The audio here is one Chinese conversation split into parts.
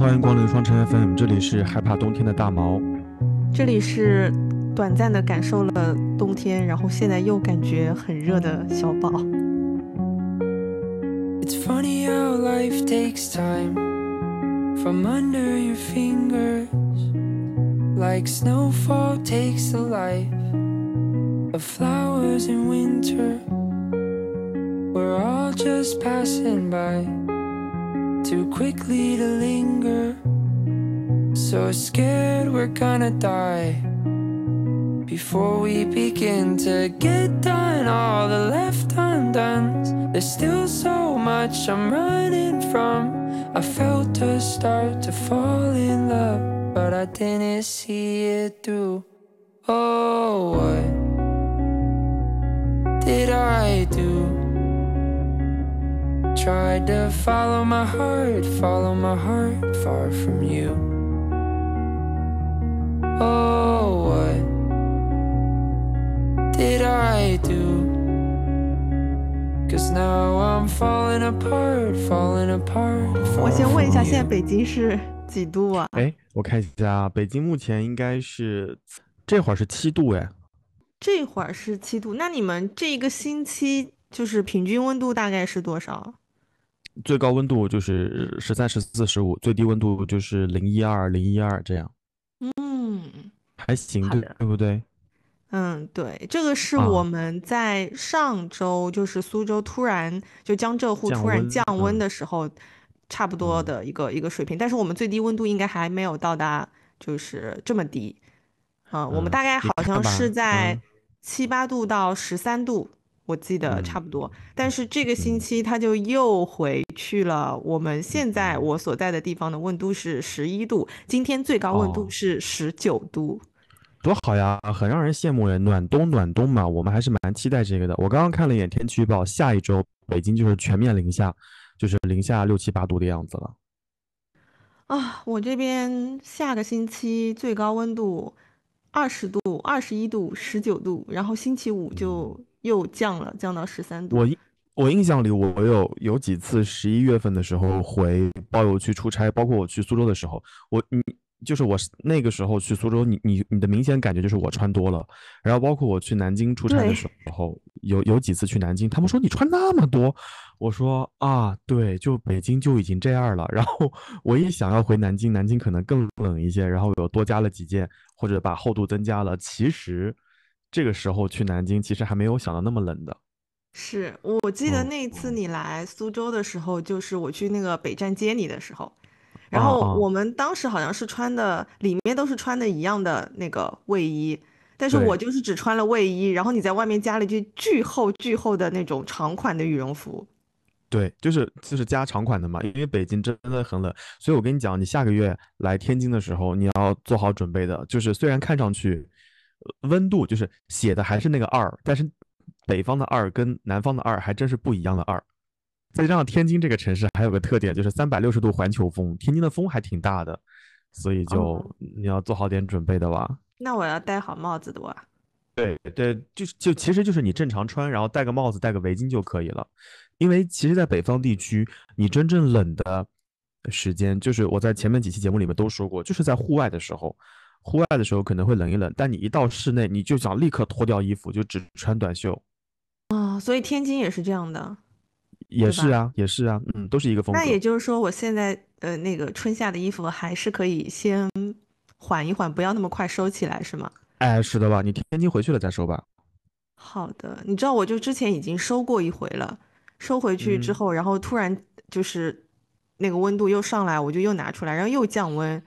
欢迎光临双城 FM，这里是害怕冬天的大毛，这里是短暂的感受了冬天，然后现在又感觉很热的小宝。It's funny how life takes time from under your fingers, like snowfall takes the life of flowers in winter. We're all just passing by too quickly to linger. So scared we're gonna die before we begin to get done all the left undone. There's still so much I'm running from. I felt to start to fall in love, but I didn't see it through. Oh, what did I do? Tried to follow my heart, follow my heart far from you. Oh, what did I do? Cause now I'm falling apart, falling apart. 我先问一下，现在北京是几度啊？哎，我看一下，北京目前应该是这会儿是七度哎。这会儿是七度，那你们这一个星期就是平均温度大概是多少？最高温度就是十三、十四、十五，最低温度就是零一二、零一二这样。嗯，还行，对对不对？嗯，对，这个是我们在上周就是苏州突然就江浙沪突然降温的时候，差不多的一个一个水平。但是我们最低温度应该还没有到达就是这么低。嗯，我们大概好像是在七八度到十三度。我记得差不多，但是这个星期它就又回去了。我们现在我所在的地方的温度是十一度，今天最高温度是十九度，多好呀，很让人羡慕哎！暖冬暖冬嘛，我们还是蛮期待这个的。我刚刚看了一眼天气预报，下一周北京就是全面零下，就是零下六七八度的样子了。啊，我这边下个星期最高温度二十度、二十一度、十九度，然后星期五就。又降了，降到十三度。我我印象里，我有有几次十一月份的时候回包邮区出差，包括我去苏州的时候，我你就是我那个时候去苏州，你你你的明显感觉就是我穿多了。然后包括我去南京出差的时候，有有几次去南京，他们说你穿那么多，我说啊，对，就北京就已经这样了。然后我一想要回南京，南京可能更冷一些，然后又多加了几件，或者把厚度增加了，其实。这个时候去南京，其实还没有想到那么冷的。是我记得那次你来苏州的时候，就是我去那个北站接你的时候，然后我们当时好像是穿的里面都是穿的一样的那个卫衣，但是我就是只穿了卫衣，然后你在外面加了一件巨厚巨厚的那种长款的羽绒服。对，就是就是加长款的嘛，因为北京真的很冷，所以我跟你讲，你下个月来天津的时候，你要做好准备的，就是虽然看上去。温度就是写的还是那个二，但是北方的二跟南方的二还真是不一样的二。再加上天津这个城市还有个特点，就是三百六十度环球风，天津的风还挺大的，所以就你要做好点准备的吧。那我要戴好帽子的哇。对对，就就其实就是你正常穿，然后戴个帽子、戴个围巾就可以了。因为其实，在北方地区，你真正冷的时间，就是我在前面几期节目里面都说过，就是在户外的时候。户外的时候可能会冷一冷，但你一到室内，你就想立刻脱掉衣服，就只穿短袖。啊，所以天津也是这样的，也是啊，也是啊，嗯，都是一个风格。那也就是说，我现在呃那个春夏的衣服还是可以先缓一缓，不要那么快收起来，是吗？哎，是的吧？你天津回去了再收吧。好的，你知道我就之前已经收过一回了，收回去之后，然后突然就是那个温度又上来，我就又拿出来，然后又降温。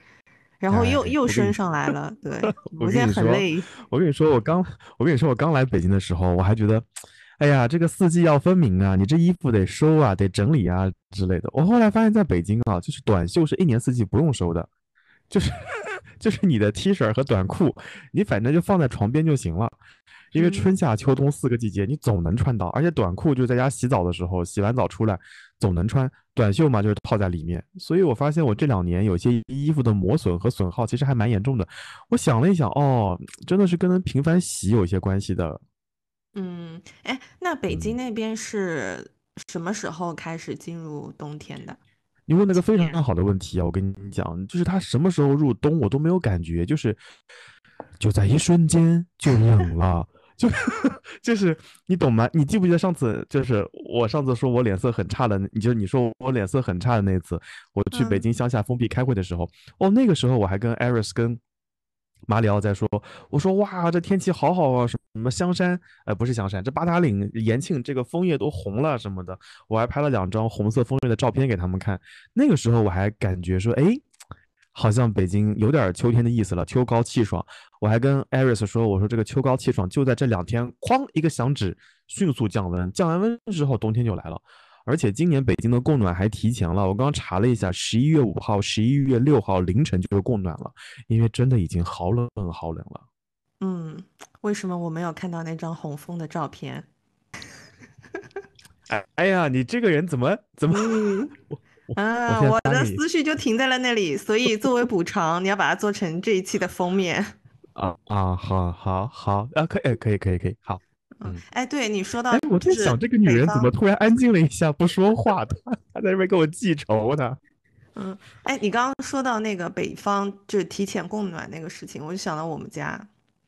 然后又又升上来了，对我现在很累。我跟你说，我刚我跟你说，我刚来北京的时候，我还觉得，哎呀，这个四季要分明啊，你这衣服得收啊，得整理啊之类的。我后来发现，在北京啊，就是短袖是一年四季不用收的，就是 就是你的 T 恤和短裤，你反正就放在床边就行了。因为春夏秋冬四个季节，你总能穿到，而且短裤就在家洗澡的时候，洗完澡出来总能穿。短袖嘛，就是套在里面。所以我发现我这两年有些衣服的磨损和损耗其实还蛮严重的。我想了一想，哦，真的是跟频繁洗有一些关系的。嗯，哎，那北京那边是什么时候开始进入冬天的？你问了个非常好的问题啊！我跟你讲，就是它什么时候入冬，我都没有感觉，就是就在一瞬间就冷了，就 就是你懂吗？你记不记得上次就是我上次说我脸色很差的，你就你说我脸色很差的那次，我去北京乡下封闭开会的时候，哦，那个时候我还跟艾瑞斯跟。马里奥在说：“我说哇，这天气好好啊，什么香山，呃，不是香山，这八达岭、延庆这个枫叶都红了什么的。我还拍了两张红色枫叶的照片给他们看。那个时候我还感觉说，哎，好像北京有点秋天的意思了，秋高气爽。我还跟 Aris 说，我说这个秋高气爽就在这两天，哐一个响指，迅速降温，降完温之后，冬天就来了。”而且今年北京的供暖还提前了，我刚刚查了一下，十一月五号、十一月六号凌晨就是供暖了，因为真的已经好冷好冷了。嗯，为什么我没有看到那张红枫的照片？哎哎呀，你这个人怎么怎么？啊，我的思绪就停在了那里，所以作为补偿，你要把它做成这一期的封面。啊啊，好好好，啊，可以可以可以可以，好。嗯，哎，对你说到，哎，我在想这个女人怎么突然安静了一下，不说话的，她在这边给我记仇呢。嗯，哎，你刚刚说到那个北方就是提前供暖那个事情，我就想到我们家，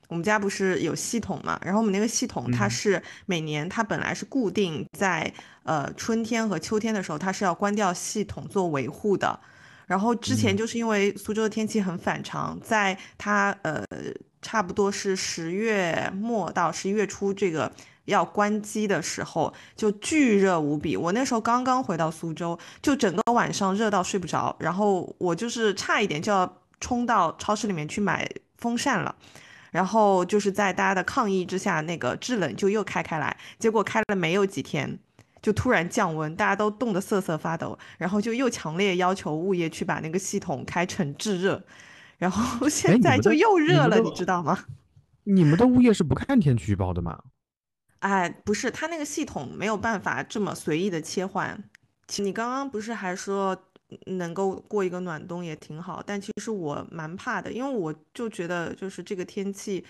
我们家不是有系统嘛，然后我们那个系统它是每年它本来是固定在呃春天和秋天的时候，它是要关掉系统做维护的，然后之前就是因为苏州的天气很反常，在它呃。差不多是十月末到十一月初，这个要关机的时候，就巨热无比。我那时候刚刚回到苏州，就整个晚上热到睡不着，然后我就是差一点就要冲到超市里面去买风扇了，然后就是在大家的抗议之下，那个制冷就又开开来，结果开了没有几天，就突然降温，大家都冻得瑟瑟发抖，然后就又强烈要求物业去把那个系统开成制热。然后 现在就又热了，你知道吗？你们的物业是不看天气预报的吗？哎，不是，他那个系统没有办法这么随意的切换。你刚刚不是还说能够过一个暖冬也挺好，但其实我蛮怕的，因为我就觉得就是这个天气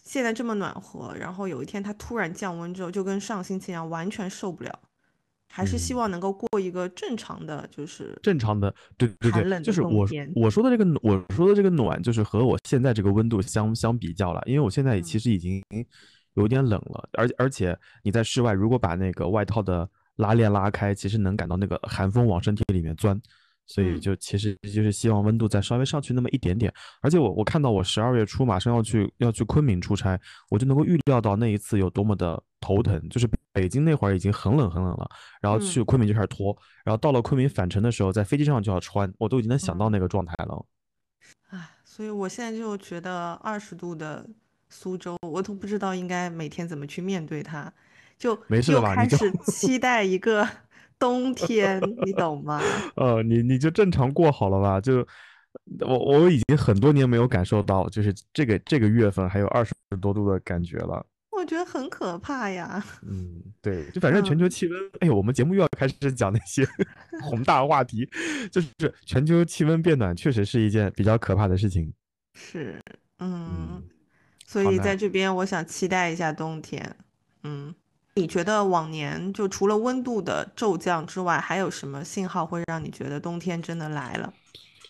现在这么暖和，然后有一天它突然降温之后，就跟上星期一样，完全受不了。还是希望能够过一个正常的，就是正常的，对对对，就是我我说的这个我说的这个暖，就是和我现在这个温度相相比较了，因为我现在其实已经有点冷了，而而且你在室外，如果把那个外套的拉链拉开，其实能感到那个寒风往身体里面钻。所以就其实就是希望温度再稍微上去那么一点点，而且我我看到我十二月初马上要去要去昆明出差，我就能够预料到那一次有多么的头疼。就是北京那会儿已经很冷很冷了，然后去昆明就开始脱，然后到了昆明返程的时候，在飞机上就要穿，我都已经能想到那个状态了。唉，所以我现在就觉得二十度的苏州，我都不知道应该每天怎么去面对它，就没事吧开始期待一个。冬天，你懂吗？呃，你你就正常过好了吧。就我我已经很多年没有感受到，就是这个这个月份还有二十多度的感觉了。我觉得很可怕呀。嗯，对，就反正全球气温，哎呦，我们节目又要开始讲那些 宏大话题，就是全球气温变暖，确实是一件比较可怕的事情。是，嗯，所以在这边，我想期待一下冬天。嗯。你觉得往年就除了温度的骤降之外，还有什么信号会让你觉得冬天真的来了？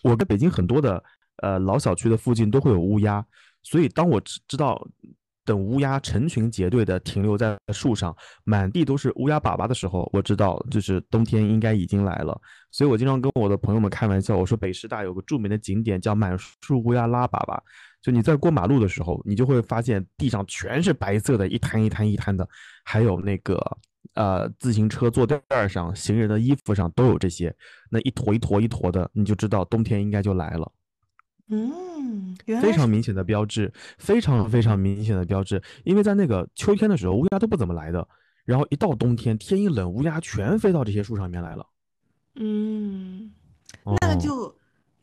我在北京很多的呃老小区的附近都会有乌鸦，所以当我知知道等乌鸦成群结队的停留在树上，满地都是乌鸦粑粑的时候，我知道就是冬天应该已经来了。所以我经常跟我的朋友们开玩笑，我说北师大有个著名的景点叫满树乌鸦拉粑粑。就你在过马路的时候，你就会发现地上全是白色的，一滩一滩一滩的，还有那个呃自行车坐垫上、行人的衣服上都有这些，那一坨一坨一坨的，你就知道冬天应该就来了。嗯，非常明显的标志，非常非常明显的标志，因为在那个秋天的时候，乌鸦都不怎么来的，然后一到冬天，天一冷，乌鸦全飞到这些树上面来了。嗯，那就。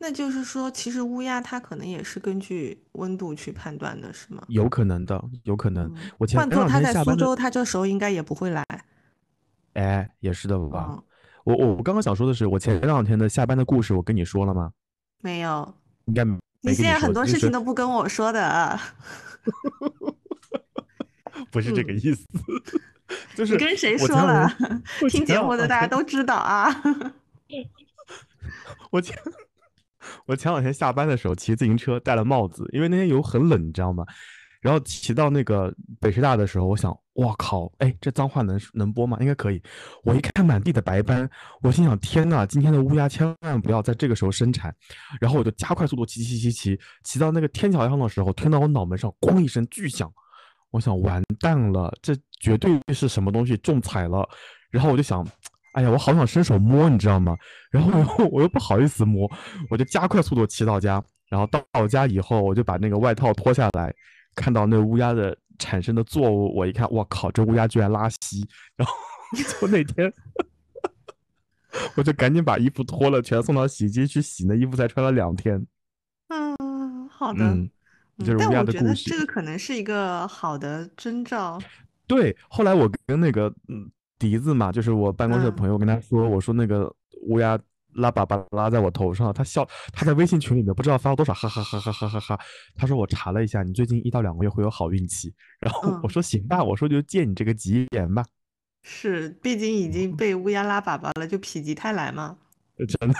那就是说，其实乌鸦它可能也是根据温度去判断的，是吗？有可能的，有可能。我前换做他在苏州，他这时候应该也不会来。哎，也是的吧？我我我刚刚想说的是，我前两天的下班的故事，我跟你说了吗？没有。应该你现在很多事情都不跟我说的。啊不是这个意思，就是你跟谁说了？听节目的大家都知道啊。我前我前两天下班的时候骑自行车，戴了帽子，因为那天有很冷，你知道吗？然后骑到那个北师大的时候，我想，我靠，哎，这脏话能能播吗？应该可以。我一看满地的白斑，我心想，天呐，今天的乌鸦千万不要在这个时候生产。然后我就加快速度骑骑骑骑骑到那个天桥上的时候，听到我脑门上咣一声巨响，我想完蛋了，这绝对是什么东西中彩了。然后我就想，哎呀，我好想伸手摸，你知道吗？然后我又 不好意思摸，我就加快速度骑到家。然后到家以后，我就把那个外套脱下来。看到那乌鸦的产生的作物，我一看，我靠，这乌鸦居然拉稀！然后 从那天，我就赶紧把衣服脱了，全送到洗衣机去洗。那衣服才穿了两天。嗯，好的。嗯，就是乌鸦的故事。这个可能是一个好的征兆。对，后来我跟那个嗯笛子嘛，就是我办公室的朋友，跟他说，我说那个乌鸦。拉粑粑拉在我头上，他笑，他在微信群里面不知道发了多少，哈哈哈哈哈哈哈。他说我查了一下，你最近一到两个月会有好运气。然后我说行吧，我说就借你这个吉言吧。是，毕竟已经被乌鸦拉粑粑了，就否极泰来嘛。真的。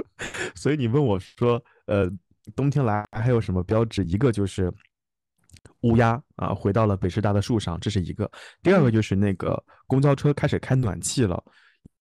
所以你问我说，呃，冬天来还有什么标志？一个就是乌鸦啊回到了北师大的树上，这是一个。第二个就是那个公交车开始开暖气了。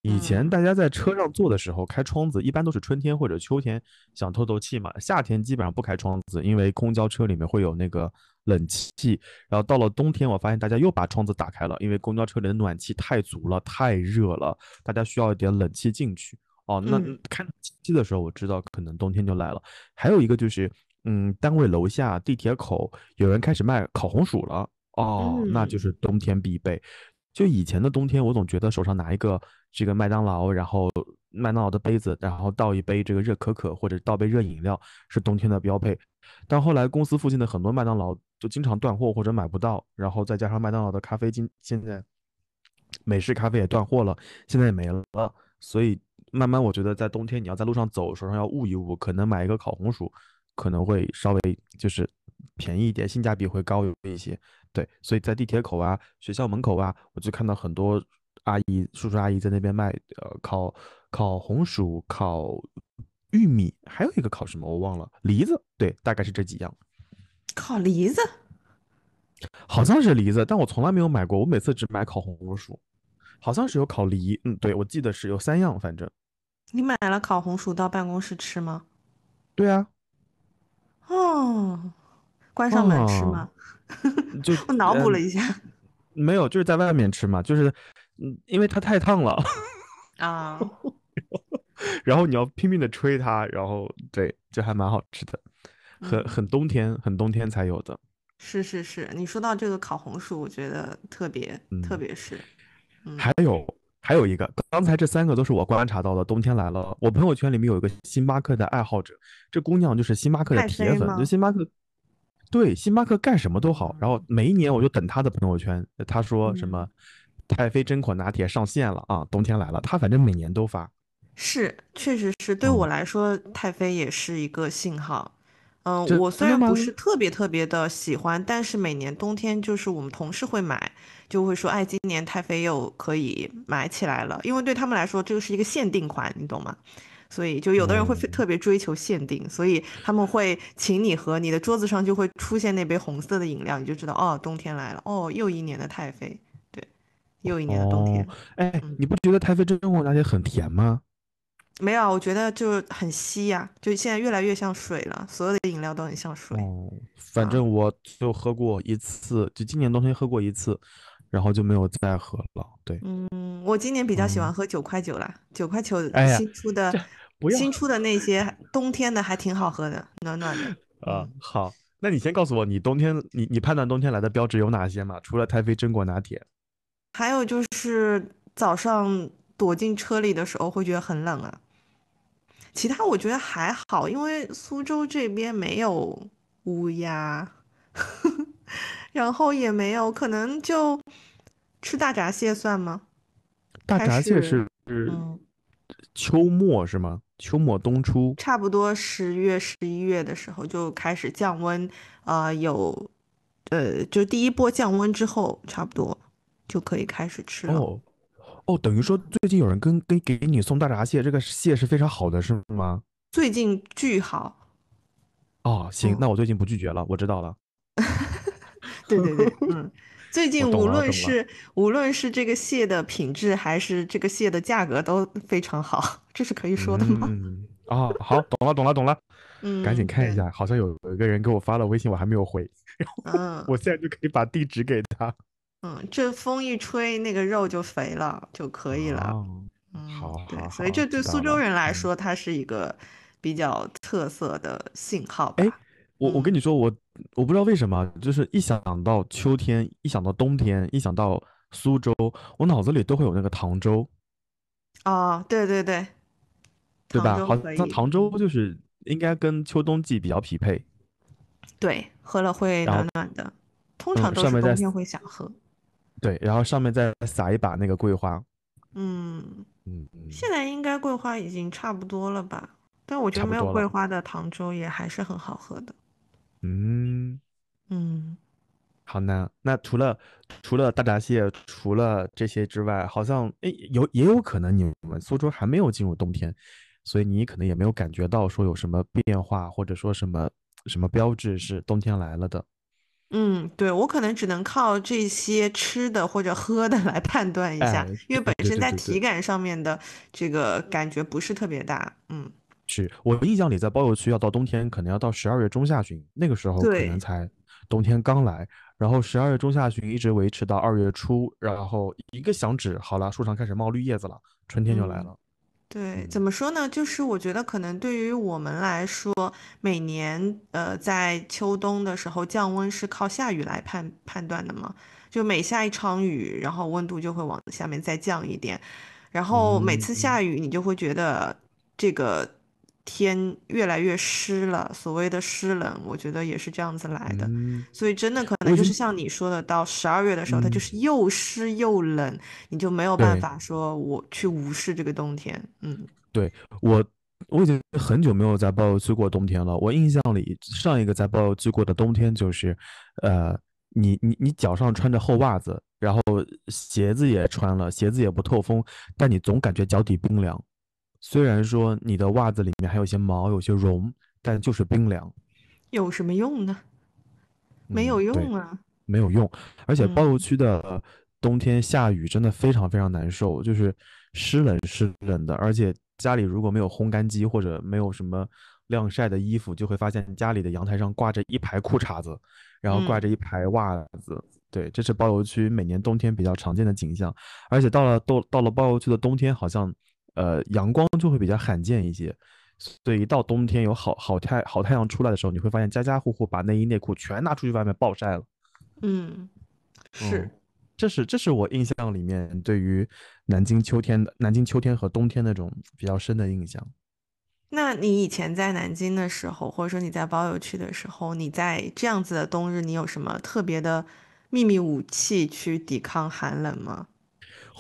以前大家在车上坐的时候开窗子，一般都是春天或者秋天想透透气嘛。夏天基本上不开窗子，因为公交车里面会有那个冷气。然后到了冬天，我发现大家又把窗子打开了，因为公交车里的暖气太足了，太热了，大家需要一点冷气进去。哦，那开暖气的时候，我知道可能冬天就来了。还有一个就是，嗯，单位楼下地铁口有人开始卖烤红薯了。哦，那就是冬天必备。就以前的冬天，我总觉得手上拿一个这个麦当劳，然后麦当劳的杯子，然后倒一杯这个热可可或者倒杯热饮料是冬天的标配。但后来公司附近的很多麦当劳就经常断货或者买不到，然后再加上麦当劳的咖啡今现在美式咖啡也断货了，现在也没了。所以慢慢我觉得在冬天你要在路上走，手上要捂一捂，可能买一个烤红薯可能会稍微就是便宜一点，性价比会高一些。对，所以在地铁口啊、学校门口啊，我就看到很多阿姨、叔叔、阿姨在那边卖，呃，烤烤红薯、烤玉米，还有一个烤什么我忘了，梨子。对，大概是这几样。烤梨子，好像是梨子，但我从来没有买过，我每次只买烤红薯。好像是有烤梨，嗯，对，我记得是有三样，反正。你买了烤红薯到办公室吃吗？对啊。哦，关上门吃吗？就我 脑补了一下，没有，就是在外面吃嘛，就是嗯，因为它太烫了啊，然后你要拼命的吹它，然后对，就还蛮好吃的，很很冬天，很冬天才有的。是是是，你说到这个烤红薯，我觉得特别特别是，还有还有一个，刚才这三个都是我观察到的。冬天来了，我朋友圈里面有一个星巴克的爱好者，这姑娘就是星巴克的铁粉，就星巴克。对，星巴克干什么都好，然后每一年我就等他的朋友圈，他说什么太妃榛果拿铁上线了啊，冬天来了，他反正每年都发。是，确实是对我来说，太妃也是一个信号。嗯，我虽然不是特别特别的喜欢，但是每年冬天就是我们同事会买，就会说，哎，今年太妃又可以买起来了，因为对他们来说，这个是一个限定款，你懂吗？所以，就有的人会特别追求限定，所以他们会请你喝，你的桌子上就会出现那杯红色的饮料，你就知道哦，冬天来了，哦，又一年的太妃，对，又一年的冬天。哎，你不觉得太妃真果拿铁很甜吗？没有，我觉得就很稀呀，就现在越来越像水了，所有的饮料都很像水。哦，反正我就喝过一次，就今年冬天喝过一次。然后就没有再喝了。对，嗯，我今年比较喜欢喝九块九了，九块九新出的，新出的那些冬天的还挺好喝的，暖暖的。啊，好，那你先告诉我，你冬天你你判断冬天来的标志有哪些嘛？除了太妃榛果拿铁，还有就是早上躲进车里的时候会觉得很冷啊。其他我觉得还好，因为苏州这边没有乌鸦。然后也没有，可能就吃大闸蟹算吗？大闸蟹是秋末是吗？秋末冬初，差不多十月十一月的时候就开始降温，啊，有，呃，就第一波降温之后，差不多就可以开始吃了。哦哦，等于说最近有人跟跟给你送大闸蟹，这个蟹是非常好的，是吗？最近巨好。哦，行，嗯那我最近不拒绝了，我知道了。对对对，嗯，最近无论是无论是这个蟹的品质，还是这个蟹的价格都非常好，这是可以说的吗？嗯，哦，好，懂了，懂了，懂了，嗯，赶紧看一。下，好像有有一个人给我发了微信，我还没有回，嗯我现在就可以把地址给他。嗯，这风一吹，那个肉就肥了，就可以了。哦，嗯，好对，所以这对苏州人来说，它是一个比较特色的信号哎吧。我我跟嗯你说，我我不知道为什么，就是一想到秋天，一想到冬天，一想到苏州，我脑子里都会有那个唐州，哦，对对对，对吧？好杭州可以，像唐州嗯就是应该跟秋冬季比较匹配。对，喝了会暖暖的，通嗯常都是冬天会想喝。对，然后上面再撒一把那个桂花。嗯，嗯嗯，现在应该桂花已经差不多了吧？但我觉得没有。桂花的糖粥也还是很好喝的。嗯，嗯，好呢。那除了除了大闸蟹，除了这些之外，好像诶有也有可能你们苏州还没有进入冬天，所以你可能也没有感觉到说有什么变化，或者说什么什么标志是冬天来了的。嗯，对，我可能只能靠这些吃的或者喝的来判断一下，哎，因为本身在体感上面的这个感觉不是特别大。嗯，是我印象里在包邮区要到冬天，可能要到十二月中下旬，那个时候可能，才冬天刚来，然后十二月中下旬一直维持到二月初，然后一个响指，好了，树上开始冒绿叶子了，春天就来嗯。了。对，怎嗯么说呢？就是我觉得可能对于我们来说，每年呃在秋冬的时候降温是靠下雨来判判断的嘛。就每下一场雨，然后温度就会往下面再降一点，然后每次嗯下雨，你就会觉得这个天越来越湿了。所谓的湿冷，我觉得也是这样子来的。嗯，所以真的可能就是像你说的，到十二月的时候，它就嗯，是又湿又冷，你就没有办法说我去无视这个冬天。嗯对，我我已经很久没有在包邮区过冬天了。我印象里上一个在包邮区过的冬天就是，呃，你你你脚上穿着厚袜子，然后鞋子也穿了，鞋子也不透风，但你总感觉脚底冰凉。虽然说你的袜子里面还有些毛，有些绒，但就是冰凉。有什么用呢？没有。用啊。没有用，而且包邮嗯区的冬天下雨真的非常非常难受，就是湿冷湿冷的，而且家里如果没有烘干机或者没有什么晾晒的衣服，就会发现家里的阳台上挂着一排裤衩子，然后挂着嗯一排袜子。对，这是包邮区每年冬天比较常见的景象，而且到了到到了包邮区的冬天，好像呃阳光就会比较罕见一些。所以一到冬天有好好太好太阳出来的时候，你会发现家家户户把内衣内裤全拿出去外面暴晒了。嗯，嗯，是。这是这是我印象里面对于南京秋天的南京秋天和冬天那种比较深的印象。那你以前在南京的时候，或者说你在包邮区的时候，你在这样子的冬日，你有什么特别的秘密武器去抵抗寒冷吗？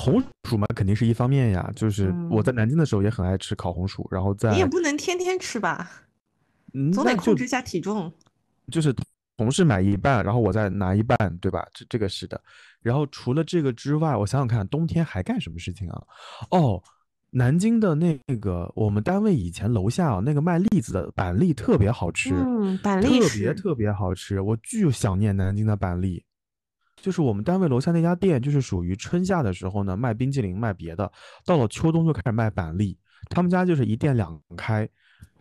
红薯嘛，肯定是一方面呀，就是我在嗯，南京的时候也很爱吃烤红薯，然后在你也不能天天吃吧，嗯，总得控制一下体重。就是同事买一半，然后我再拿一半，对吧？这这个是的。然后除了这个之外，我想想看，冬天还干什么事情啊？哦，南京的那个我们单位以前楼下啊，那个卖栗子的板栗特别好吃，嗯，板栗特别，特别好吃，我巨想念南京的板栗。就是我们单位楼下那家店，就是属于春夏的时候呢卖冰激凌卖别的，到了秋冬就开始卖板栗。他们家就是一店两开，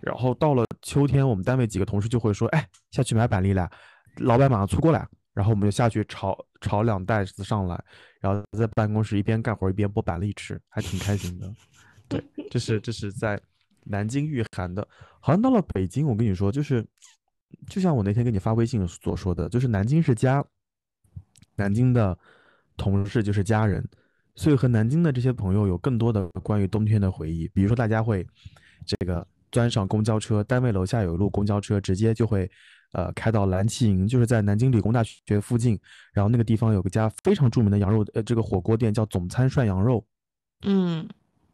然后到了秋天，我们单位几个同事就会说：“哎，下去买板栗来。”老板马上出过来，然后我们就下去炒炒两袋子上来，然后在办公室一边干活一边剥板栗吃，还挺开心的。对，这是这是在南京御寒的。好像到了北京，我跟你说，就是就像我那天给你发微信所说的，就是南京是家，南京的同事就是家人，所以和南京的这些朋友有更多的关于冬天的回忆。比如说，大家会这个钻上公交车，单位楼下有一路公交车，直接就会呃开到蓝旗营，就是在南京理工大学附近，然后那个地方有个家非常著名的羊肉呃这个火锅店叫总餐涮羊肉。嗯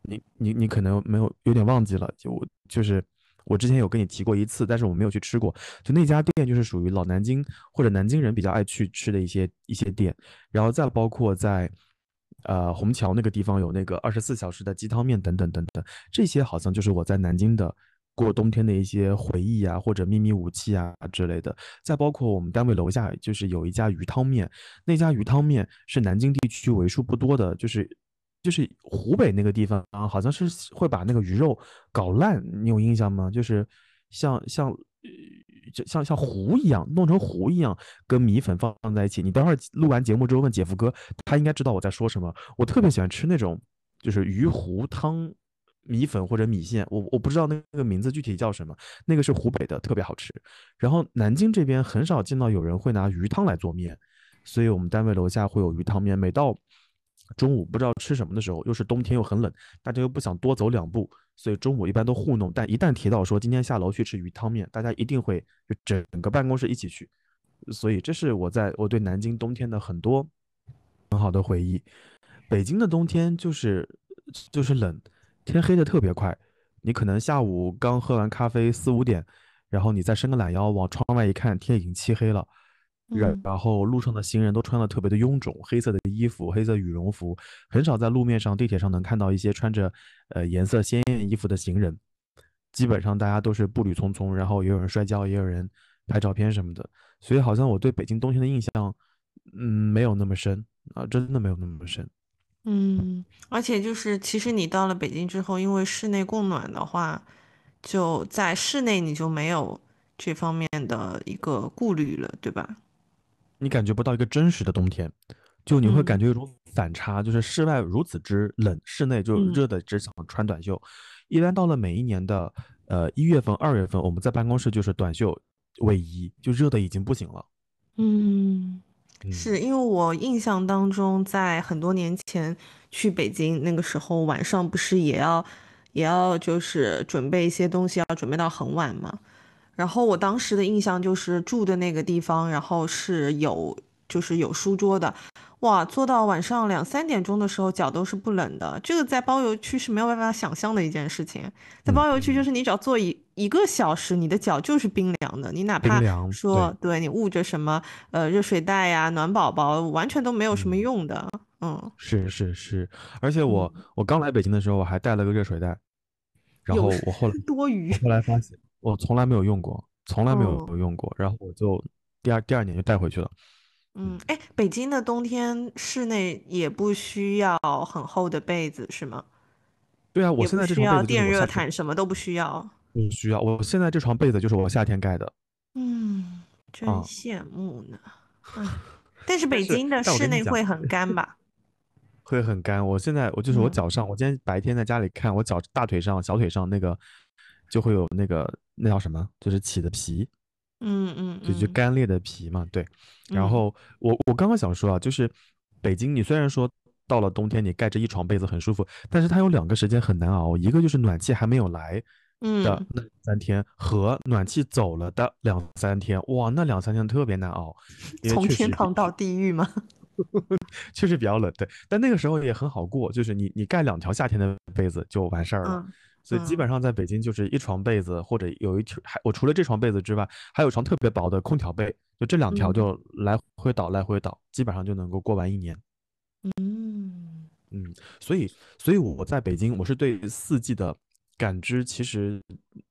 你你你可能没有有点忘记了，就我就是我之前有跟你提过一次，但是我没有去吃过。就那家店就是属于老南京或者南京人比较爱去吃的一些一些店，然后再包括在呃，虹桥那个地方有那个二十四小时的鸡汤面等等等等，这些好像就是我在南京的过冬天的一些回忆啊，或者秘密武器啊之类的。再包括我们单位楼下就是有一家鱼汤面，那家鱼汤面是南京地区为数不多的，就是就是湖北那个地方啊，好像是会把那个鱼肉搞烂，你有印象吗？就是像像。就像像糊一样，弄成糊一样，跟米粉放放在一起。你待会儿录完节目之后问姐夫哥，他应该知道我在说什么。我特别喜欢吃那种，就是鱼糊汤米粉或者米线。我我不知道那个名字具体叫什么，那个是湖北的，特别好吃。然后南京这边很少见到有人会拿鱼汤来做面，所以我们单位楼下会有鱼汤面。每到中午不知道吃什么的时候，又是冬天又很冷，大家又不想多走两步。所以中午一般都糊弄，但一旦提到说今天下楼去吃鱼汤面，大家一定会就整个办公室一起去。所以这是我在我对南京冬天的很多很好的回忆。北京的冬天就是就是冷，天黑的特别快。你可能下午刚喝完咖啡四五点，然后你再伸个懒腰往窗外一看，天已经漆黑了。然然后路上的行人都穿的特别的臃肿，黑色的衣服，黑色羽绒服，很少在路面上、地铁上能看到一些穿着呃颜色鲜艳衣服的行人，基本上大家都是步履匆匆，然后也有人摔跤，也有人拍照片什么的，所以好像我对北京冬天的印象，嗯，没有那么深啊，真的没有那么深。嗯，而且就是其实你到了北京之后，因为室内供暖的话，就在室内你就没有这方面的一个顾虑了，对吧？你感觉不到一个真实的冬天，就你会感觉有种反差，就是室外如此之冷，室内就热的只想穿短袖。一般到了每一年的呃一月份、二月份，我们在办公室就是短袖、卫衣，就热的已经不行了。嗯，是因为我印象当中，在很多年前去北京那个时候，晚上不是也要也要就是准备一些东西，要准备到很晚吗？然后我当时的印象就是住的那个地方，然后是有就是有书桌的，哇，坐到晚上两三点钟的时候，脚都是不冷的。这个在包邮区是没有办法想象的一件事情，在包邮区就是你只要坐一一个小时，你的脚就是冰凉的，你哪怕说对。你捂着什么呃热水袋呀、暖宝宝，完全都没有什么用的。嗯，是是是，而且我我刚来北京的时候，我还带了个热水袋，然后我后来多余，后来发现。我从来没有用过，从来没有用过，然后我就第二第二年就带回去了。嗯，哎，北京的冬天室内也不需要很厚的被子是吗？对啊，我现在这床被子电热毯什么都不需要。不需要，我现在这床被子就是我夏天盖的。嗯，真羡慕呢。嗯，但是北京的室内会 很干吧？会很干。我现在我就是我脚上，我今天白天在家里看，我脚大腿上、小腿上那个就会有那个。那叫什么？就是起的皮，嗯嗯，就就干裂的皮嘛。对。然后我我刚刚想说啊，就是北京，你虽然说到了冬天你盖着一床被子很舒服，但是它有两个时间很难熬，一个就是暖气还没有来的那三天，和暖气走了的两三天。哇，那两三天特别难熬。从天堂到 地狱吗？确实比较冷，对。但那个时候也很好过，就是你你盖两条夏天的被子就完事儿了。所以基本上在北京就是一床被子，或者有一条还我除了这床被子之外，还有床特别薄的空调被，就这两条就来回倒来回倒，基本上就能够过完一年。嗯嗯，所以所以我在北京，我是对四季的感知其实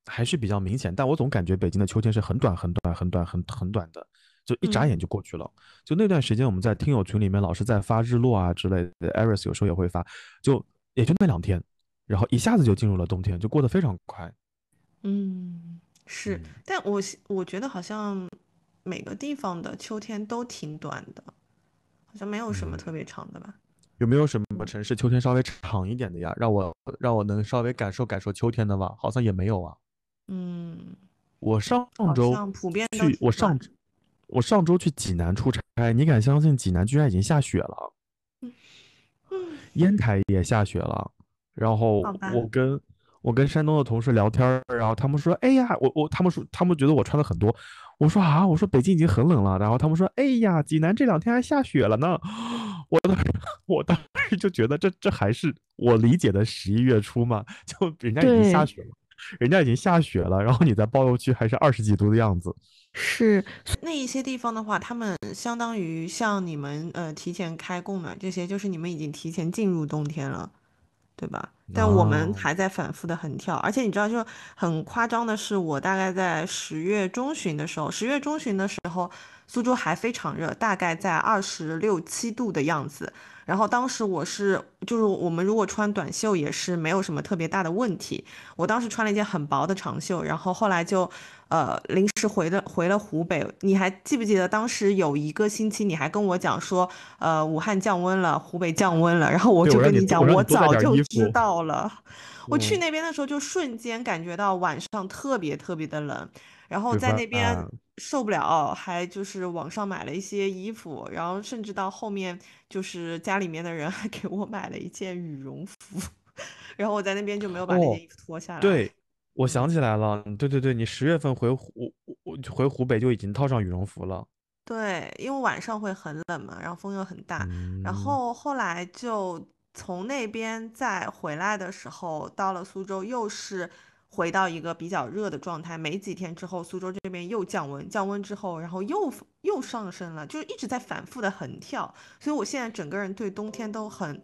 还是比较明显，但我总感觉北京的秋天是很短很短很短很很短的，就一眨眼就过去了。就那段时间我们在听友群里面老是在发日落啊之类的，Aris 有时候也会发，就也就那两天。然后一下子就进入了冬天，就过得非常快。嗯，是，但我我觉得好像每个地方的秋天都挺短的，好像没有什么特别长的吧？有没有什么城市秋天稍微长一点的呀？让我让我能稍微感受感受秋天的吧？好像也没有啊。嗯，我上周去，我上我上周去济南出差，你敢相信济南居然已经下雪了？烟台也下雪了。然后我跟我跟山东的同事聊天，然后他们说：“哎呀，我我他们说他们觉得我穿的很多。”我说：“啊，我说北京已经很冷了。”然后他们说：“哎呀，济南这两天还下雪了呢。”我当时我当时就觉得这这还是我理解的十一月初嘛，就人家已经下雪了。人家已经下雪了，然后你在包邮区还是二十几度的样子。是那一些地方的话，他们相当于像你们呃提前开供暖这些，就是你们已经提前进入冬天了，对吧？但我们哦，还在反复的横跳，而且你知道，就很夸张的是，我大概在十月中旬的时候，十月中旬的时候，苏州还非常热，大概在二十六七度的样子。然后当时我是，就是我们如果穿短袖也是没有什么特别大的问题。我当时穿了一件很薄的长袖，然后后来就，呃，临时回的回了湖北。你还记不记得当时有一个星期你还跟我讲说，呃，武汉降温了，湖北降温了，然后我就跟你讲，我早就知。道了。我去嗯，那边的时候，就瞬间感觉到晚上特别特别的冷，然后在那边？受不了，还就是网上买了一些衣服，然后甚至到后面就是家里面的人还给我买了一件羽绒服，然后我在那边就没有把那件哦，衣服脱下来。对，我嗯。想起来了，对对对，你十月份回湖，我回湖北就已经套上羽绒服了。对，因为晚上会很冷嘛，然后风又很大，然嗯后后来就从那边再回来的时候，到了苏州，又是回到一个比较热的状态。没几天之后，苏州这边又降温，降温之后，然后又又上升了，就是一直在反复的横跳。所以我现在整个人对冬天都很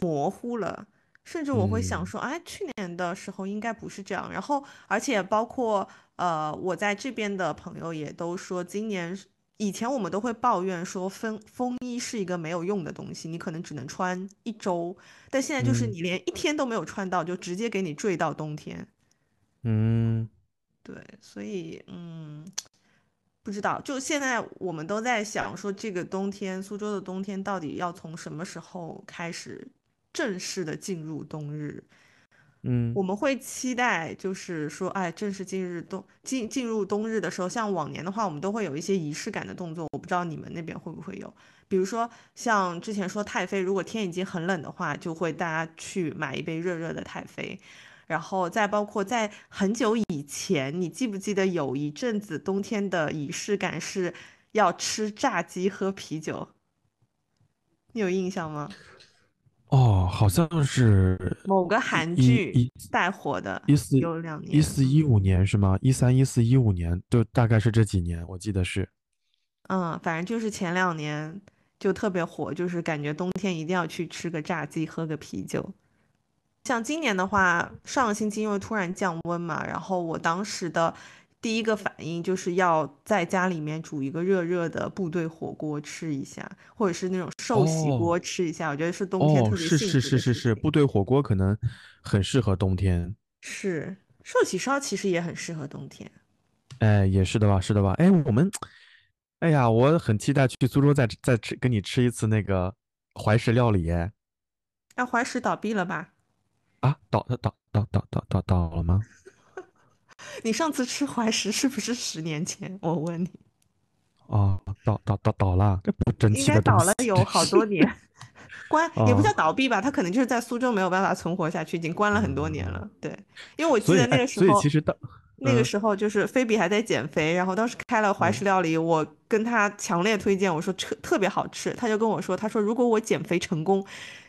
模糊了，甚至我会想嗯。说，哎，去年的时候应该不是这样。然后，而且包括呃，我在这边的朋友也都说，今年以前我们都会抱怨说风风衣是一个没有用的东西，你可能只能穿一周，但现在就是嗯。你连一天都没有穿到，就直接给你坠到冬天。嗯。对，所以嗯，不知道，就现在我们都在想说，这个冬天，苏州的冬天到底要从什么时候开始正式的进入冬日？嗯我们会期待，就是说，哎，正式进入冬进进入冬日的时候，像往年的话，我们都会有一些仪式感的动作。我不知道你们那边会不会有，比如说像之前说太妃，如果天已经很冷的话，就会大家去买一杯热热的太妃。然后再包括在很久以前，你记不记得有一阵子冬天的仪式感是要吃炸鸡喝啤酒？你有印象吗？哦，好像是某个韩剧带火的，一四有两一年，一。四一五年是吗？一三一四一五年，就大概是这几年，我记得是。嗯，反正就是前两年就特别火，就是感觉冬天一定要去吃个炸鸡，喝个啤酒。像今年的话，上个星期因为突然降温嘛，然后我当时的第一个反应就是要在家里面煮一个热热的部队火锅吃一下，或者是那种寿喜锅吃一下，我觉得是冬天特别。是是是是是，部队火锅可能很适合冬天。是，寿喜烧其实也很适合冬天。哎，也是的吧，是的吧，哎，我们。哎呀，我很期待去苏州再再吃，跟你吃一次那个怀石料理。哎，那怀石倒闭了吧？啊，倒倒倒倒倒倒倒了吗？你上次吃怀石是不是十年前？我问你。哦，倒倒倒倒了，这不争应该气的应该，倒了有。好多年，关也不叫啊倒闭吧，它可能就是在苏州没有办法存活下去，已经关了很多年嗯，了。对，因为我记得那个时候，所以其实当嗯那个时候就是菲比还在减肥，然后当时开了怀嗯石料理，我跟他强烈推荐，我说特特别好吃，他就跟我说，他说如果我减肥成功，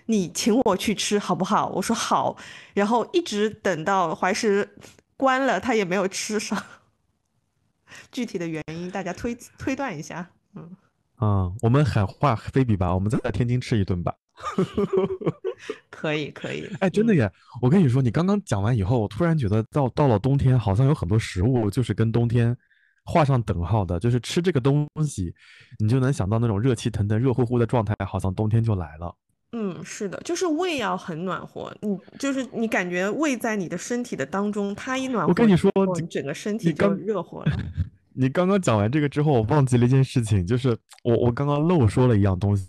你请我去吃好不好？我说好，然后一直等到怀石关了，他也没有吃上，具体的原因大家推推断一下。嗯，啊，我们喊话菲比吧，我们再在天津吃一顿吧。可 以可以，哎，真的嗯。耶！我跟你说，你刚刚讲完以后，我突然觉得到到了冬天，好像有很多食物就是跟冬天画上等号的，就是吃这个东西，你就能想到那种热气腾腾、热乎乎的状态，好像冬天就来了。嗯，是的，就是胃要很暖和，你就是你感觉胃在你的身体的当中，它一暖和我跟你说，整个身体就热乎了。你刚刚讲完这个之后，我忘记了一件事情，就是我我刚刚漏说了一样东西，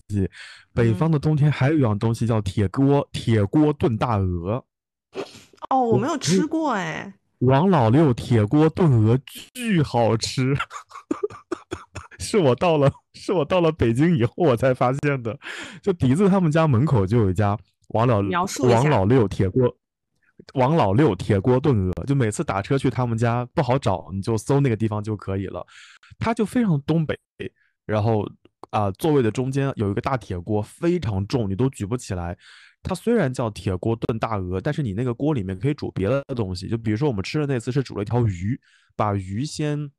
北嗯，方的冬天还有一样东西叫铁锅，铁锅炖大鹅。哦，我我没有吃过哎，王老六铁锅炖鹅巨好吃，是我到了是我到了北京以后我才发现的。就笛子他们家门口就有一家王老。王老六铁锅，王老六铁锅炖鹅，就每次打车去他们家不好找，你就搜那个地方就可以了。它就非常东北，然后啊、座位的中间有一个大铁锅，非常重，你都举不起来。它虽然叫铁锅炖大鹅，但是你那个锅里面可以煮别的东西，就比如说我们吃的那次是煮了一条鱼，把鱼先，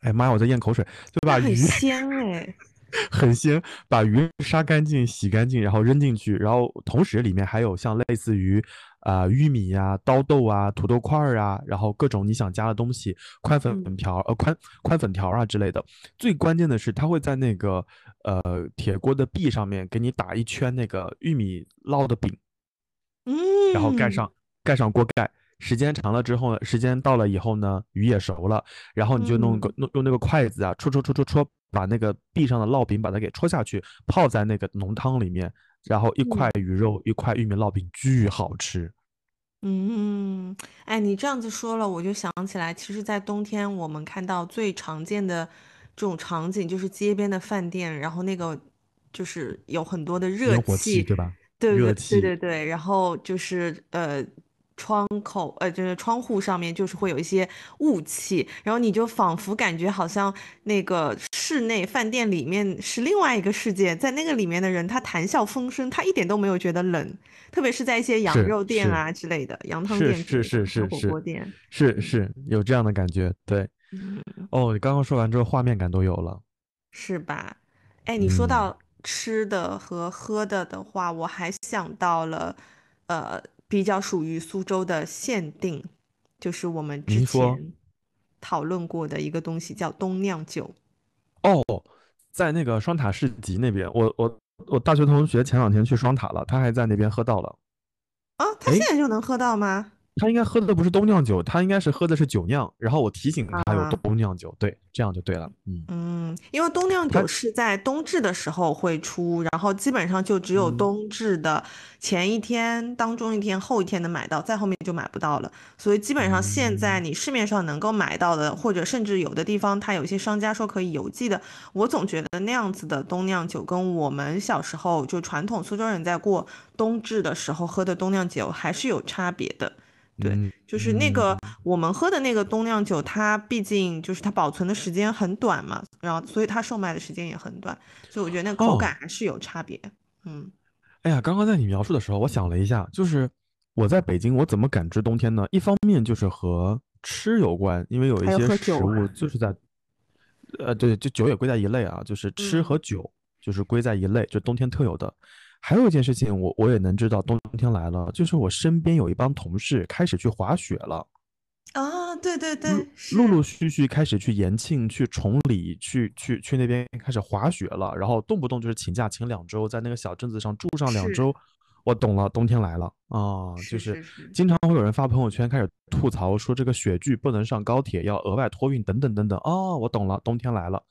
哎妈呀，我在咽口水，就把鱼鲜哎。很鲜，把鱼杀干净、洗干净，然后扔进去，然后同时里面还有像类似于啊玉米呀、刀豆啊、土豆块儿啊，然后各种你想加的东西，宽粉条呃宽宽粉条啊之类的。最关键的是，它会在那个呃铁锅的壁上面给你打一圈那个玉米烙的饼，嗯，然后盖上盖上锅盖。时间长了之后呢，时间到了以后呢，鱼也熟了，然后你就弄个弄用那个筷子啊，戳戳戳戳戳，把那个壁上的烙饼把它给戳下去，泡在那个浓汤里面，然后一块鱼肉，一块玉米烙饼，巨好吃。嗯，哎，你这样子说了，我就想起来，其实，在冬天我们看到最常见的这种场景，就是街边的饭店，然后那个就是有很多的热气，对吧？对对对对对，然后就是呃。窗口，呃，就是窗户上面，就是会有一些雾气，然后你就仿佛感觉好像那个室内饭店里面是另外一个世界，在那个里面的人，他谈笑风生，他一点都没有觉得冷，特别是在一些羊肉店啊之类的，羊汤店、是是是火锅店，是是有这样的感觉，对。哦，你刚刚说完之后，画面感都有了，是吧？哎，你说到吃的和喝的的话，我还想到了，呃。比较属于苏州的限定，就是我们之前讨论过的一个东西，叫冬酿酒。哦，在那个双塔市集那边，我我我大学同学前两天去双塔了，他还在那边喝到了。啊，他现在就能喝到吗？他应该喝的不是冬酿酒，他应该是喝的是酒酿。然后我提醒他有冬酿酒，对，这样就对了。嗯嗯，因为冬酿酒是在冬至的时候会出，然后基本上就只有冬至的前一天、当中一天、后一天能买到，再后面就买不到了。所以基本上现在你市面上能够买到的，或者甚至有的地方它有一些商家说可以邮寄的，我总觉得那样子的冬酿酒跟我们小时候就传统苏州人在过冬至的时候喝的冬酿酒还是有差别的。对，就是那个我们喝的那个冬酿酒，它毕竟就是它保存的时间很短嘛，然后所以它售卖的时间也很短，所以我觉得那个口感还是有差别。嗯，哎呀，刚刚在你描述的时候，我想了一下，就是我在北京，我怎么感知冬天呢？一方面就是和吃有关，因为有一些食物就是在，呃，对，就酒也归在一类啊，就是吃和酒就是归在一类，就冬天特有的。还有一件事情，我我也能知道冬天来了，就是我身边有一帮同事开始去滑雪了。啊，对对对，陆陆续续开始去延庆、去崇礼、去去去那边开始滑雪了，然后动不动就是请假请两周，在那个小镇子上住上两周。我懂了，冬天来了啊，就是经常会有人发朋友圈开始吐槽说这个雪具不能上高铁，要额外托运等等等等。哦，我懂了，冬天来了。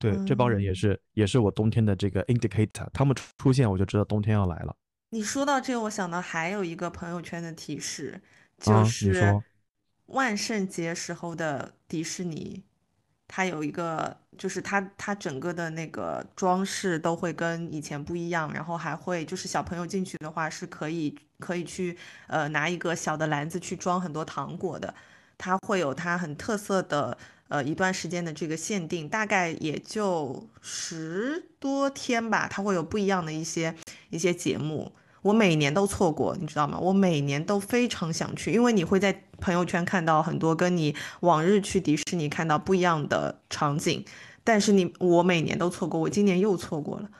对，这帮人也是，也是我冬天的这个 indicator，他们出现我就知道冬天要来了。你说到这个，我想到还有一个朋友圈的提示，就是万圣节时候的迪士尼，它有一个，就是它它整个的那个装饰都会跟以前不一样，然后还会就是小朋友进去的话是可以可以去呃拿一个小的篮子去装很多糖果的，它会有它很特色的。呃，一段时间的这个限定，大概也就十多天吧，它会有不一样的一些一些节目，我每年都错过，你知道吗？我每年都非常想去，因为你会在朋友圈看到很多跟你往日去迪士尼看到不一样的场景，但是你我每年都错过，我今年又错过了。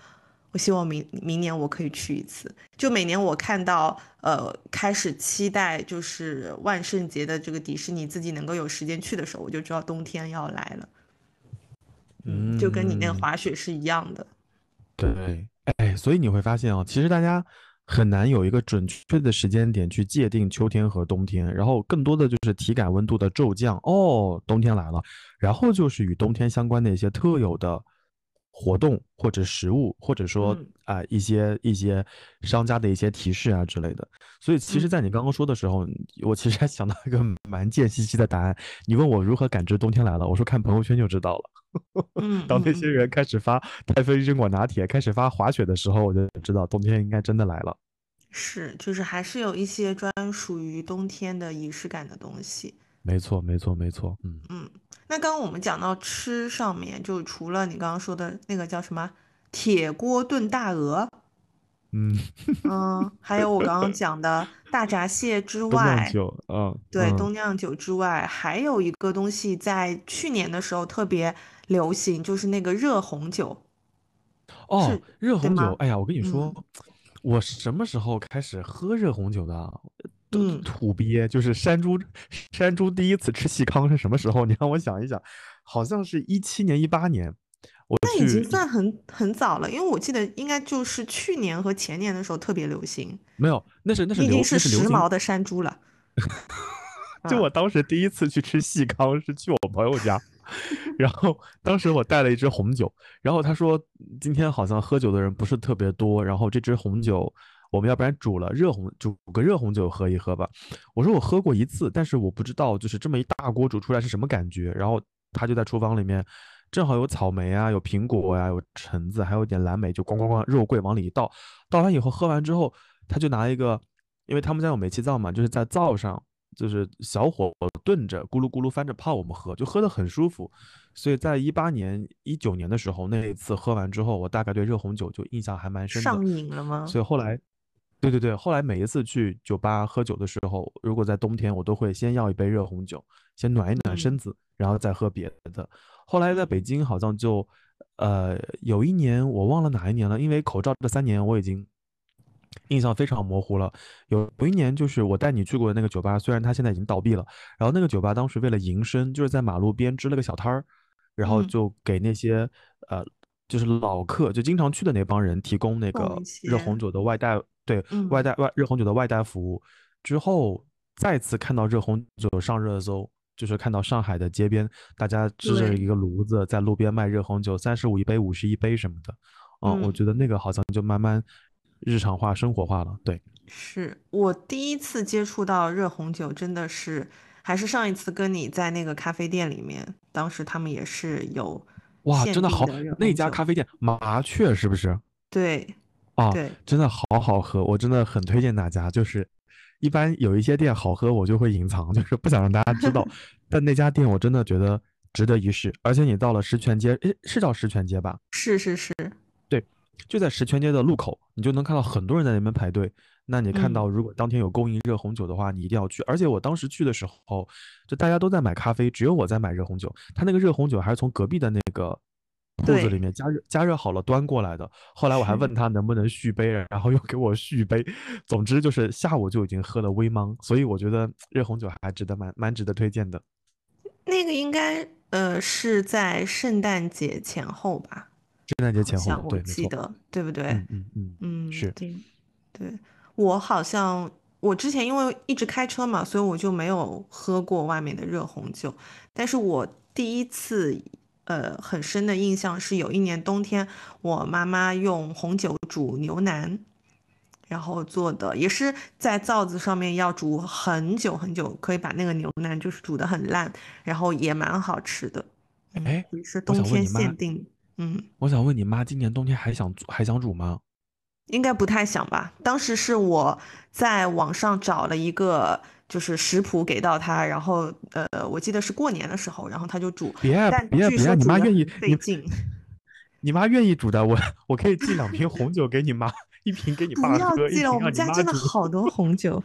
我希望明明年我可以去一次。就每年我看到，呃，开始期待就是万圣节的这个迪士尼自己能够有时间去的时候，我就知道冬天要来了。嗯，就跟你那个滑雪是一样的。对，哎，所以你会发现啊，其实大家很难有一个准确的时间点去界定秋天和冬天，然后更多的就是体感温度的骤降。哦，冬天来了，然后就是与冬天相关的一些特有的。活动或者食物，或者说啊一些一些商家的一些提示啊之类的。所以其实，在你刚刚说的时候，我其实还想到一个蛮贱兮兮的答案。你问我如何感知冬天来了，我说看朋友圈就知道了。当那些人开始发太妃榛果拿铁，开始发滑雪的时候，我就知道冬天应该真的来了。是，就是还是有一些专属于冬天的仪式感的东西。没错，没错，没错。嗯。嗯。那刚刚我们讲到吃上面，就除了你刚刚说的那个叫什么铁锅炖大鹅，嗯，嗯，还有我刚刚讲的大闸蟹之外，酒，嗯对，嗯，东酿酒之外，还有一个东西在去年的时候特别流行，就是那个热红酒，哦，热红酒，哎呀，我跟你？说，嗯我什么时候开始喝热红酒的嗯，土鳖，就是山猪，山猪第一次吃细糠是什么时候？你让我想一想，好像是一七年、一八年，我那已经，算很很早了，因为我记得应该就是去年和前年的时候特别流行，没有，那是那是已经是时髦的山猪了。嗯就我当时第一次去吃细糠是去我朋友家，然后当时我带了一支红酒，然后他说今天好像喝酒的人不是特别多，然后这支红酒我们要不然煮了热红煮个热红酒喝一喝吧。我说我喝过一次，但是我不知道就是这么一大锅煮出来是什么感觉。然后他就在厨房里面，正好有草莓啊，有苹果呀、有橙子，还有一点蓝莓，就咣咣咣肉桂往里一倒，倒完以后喝完之后，他就拿一个，因为他们家有煤气灶嘛，就是在灶上。就是小火炖着，咕噜咕噜翻着泡，我们喝就喝得很舒服。所以在一八年、一九年的时候，那一次喝完之后，我大概对热红酒就印象还蛮深的。上瘾了吗？所以后来，对对对，后来每一次去酒吧喝酒的时候，如果在冬天，我都会先要一杯热红酒，先暖一暖嗯身子，然后再喝别的。后来在北京好像就，呃，有一年我忘了哪一年了，因为口罩这三年我已经印象非常模糊了。有有一年就是我带你去过的那个酒吧，虽然它现在已经倒闭了，然后那个酒吧当时为了营生，就是在马路边支了个小摊儿，然后嗯，就给那些呃就是老客，就经常去的那帮人提供那个，热红酒的外带，对，外嗯，带外热红酒的外带服务。之后再次看到热红酒上热搜，就是看到上海的街边大家支着一，个炉子在路边卖热红酒，三十五一杯、五十一杯什么的。嗯，我嗯。觉得那个好像就慢慢日常化、生活化了。对，是我第一次接触到热红酒，真的是还是上一次跟你在那个咖啡店里面，当时他们也是有哇，真的好，那。家咖啡店麻雀是不是？对啊，对，真的好好喝，我真的很推荐大家。就是一般有一些店好喝，我就会隐藏，就是不想让大家知道。但那家店我真的觉得值得一试，而且你到了石泉街，诶，是叫石泉街吧？是是是，对，就在石泉街的路口，你就能看到很多人在那边排队。那你看嗯，到如果当天有供应热红酒的话，你一定要去。而且我当时去的时候，就大家都在买咖啡，只有我在买热红酒。他那个热红酒还是从隔壁的那个铺子里，面加热加热好了端过来的。后来我还问 他能不能续杯，然后又给我续杯。总之就是下午就已经喝了微茫，所以我觉得热红酒还值得蛮蛮值得推荐的。那个应该呃是在圣诞节前后吧，圣诞节前后对，记得，对不对？嗯嗯嗯，嗯，是。对对，我好像我之前因为一直开车嘛，所以我就没有喝过外面的热红酒。但是我第一次呃很深的印象是有一年冬天，我妈妈用红酒煮牛腩，然后做的也是在灶子上面要煮很久很久，可以把那个牛腩就是煮得很烂，然后也蛮好吃的。嗯，哎，也是我冬天限定。嗯。我想问你妈，今年冬天还想煮还想煮吗？应该不太想吧？当时是我在网上找了一个就是食谱给到他，然后呃，我记得是过年的时候，然后他就煮，别但据别别，你妈愿意费劲。你妈愿意煮的，我我可以寄两瓶红酒给你妈，一瓶给你不爸喝，不要寄了，我们家真的。好多红酒。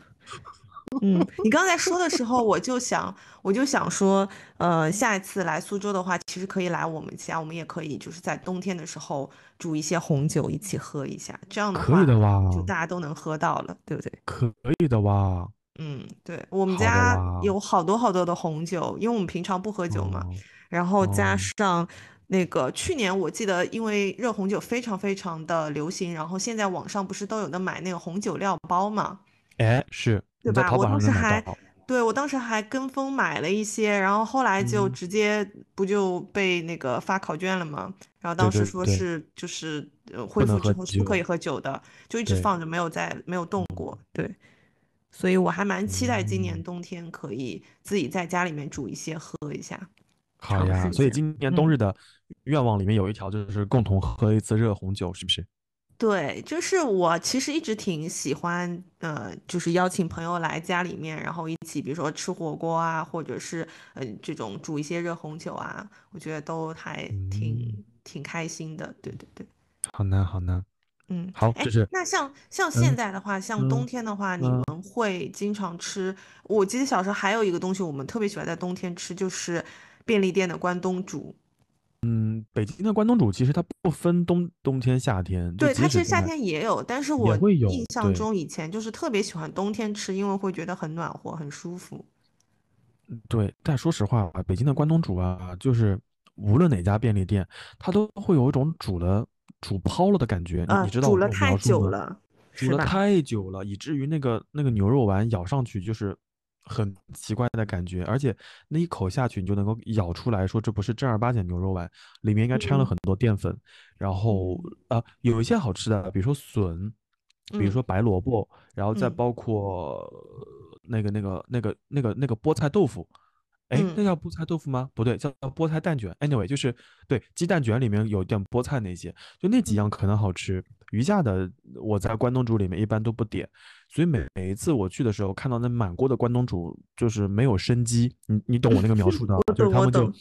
嗯，你刚才说的时候，我就想，我就想说，呃，下一次来苏州的话，其实可以来我们家，我们也可以就是在冬天的时候煮一些红酒一起喝一下，这样的话可以的哇，就大家都能喝到了，对不对？可以的哇，嗯，对，我们家，有好多好多的红酒，因为我们平常不喝酒嘛，哦然后加哦，上那个去年我记得，因为热红酒非常非常的流行，然后现在网上不是都有的买那个红酒料包嘛，哎，是对吧？我当时还，对，我当时还跟风买了一些，然后后来就嗯，直接不就被那个发考卷了吗？然后当时说是就是恢复之后是不可以，喝酒的，就一直，放着没有在没有动嗯过，对。所以我还蛮期待今年嗯，冬天可以自己在家里面煮一些喝一下，好呀。所以今年冬嗯，日的愿望里面有一条就是共同喝一次热红酒，是不是？对，就是我其实一直挺喜欢，呃，就是邀请朋友来家里面，然后一起，比如说吃火锅啊，或者是呃这种煮一些热红酒啊，我觉得都还嗯，挺挺开心的。对对对，好呢，好呢。嗯，好，哎这是那像像现嗯在的话，像冬嗯天的话，你嗯们会经常吃？我记得小时候还有一个东西，我们特别喜欢在冬天吃，就是便利店的关东煮。嗯，北京的关东煮其实它不分冬冬天夏天，对，它其实夏天也有，但是我印象中以前就是特别喜欢冬天吃，因为会觉得很暖和、很舒服。对，但说实话啊，北京的关东煮啊，就是无论哪家便利店，它都会有一种煮了煮泡了的感觉。你知道我这种煮了太？久了，煮了？太久了，以至于那个那个牛肉丸咬上去就是很奇怪的感觉，而且那一口下去，你就能够咬出来说这不是正儿八经牛肉丸，里面应该掺了嗯很多淀粉。然后嗯啊、有一些好吃的，比如说笋，比如嗯说白萝卜，然后再嗯包括那个那个那个那个那个菠菜豆腐。哎，那嗯叫菠菜豆腐吗？不对，叫叫菠菜蛋卷。Anyway，就是对鸡蛋卷里面有点菠菜那些，就那几样嗯可能好吃。余下的我在关东煮里面一般都不点，所以每每一次我去的时候，看到那满锅的关东煮，就是没有生机。你你懂我那个描述的 就是他们就。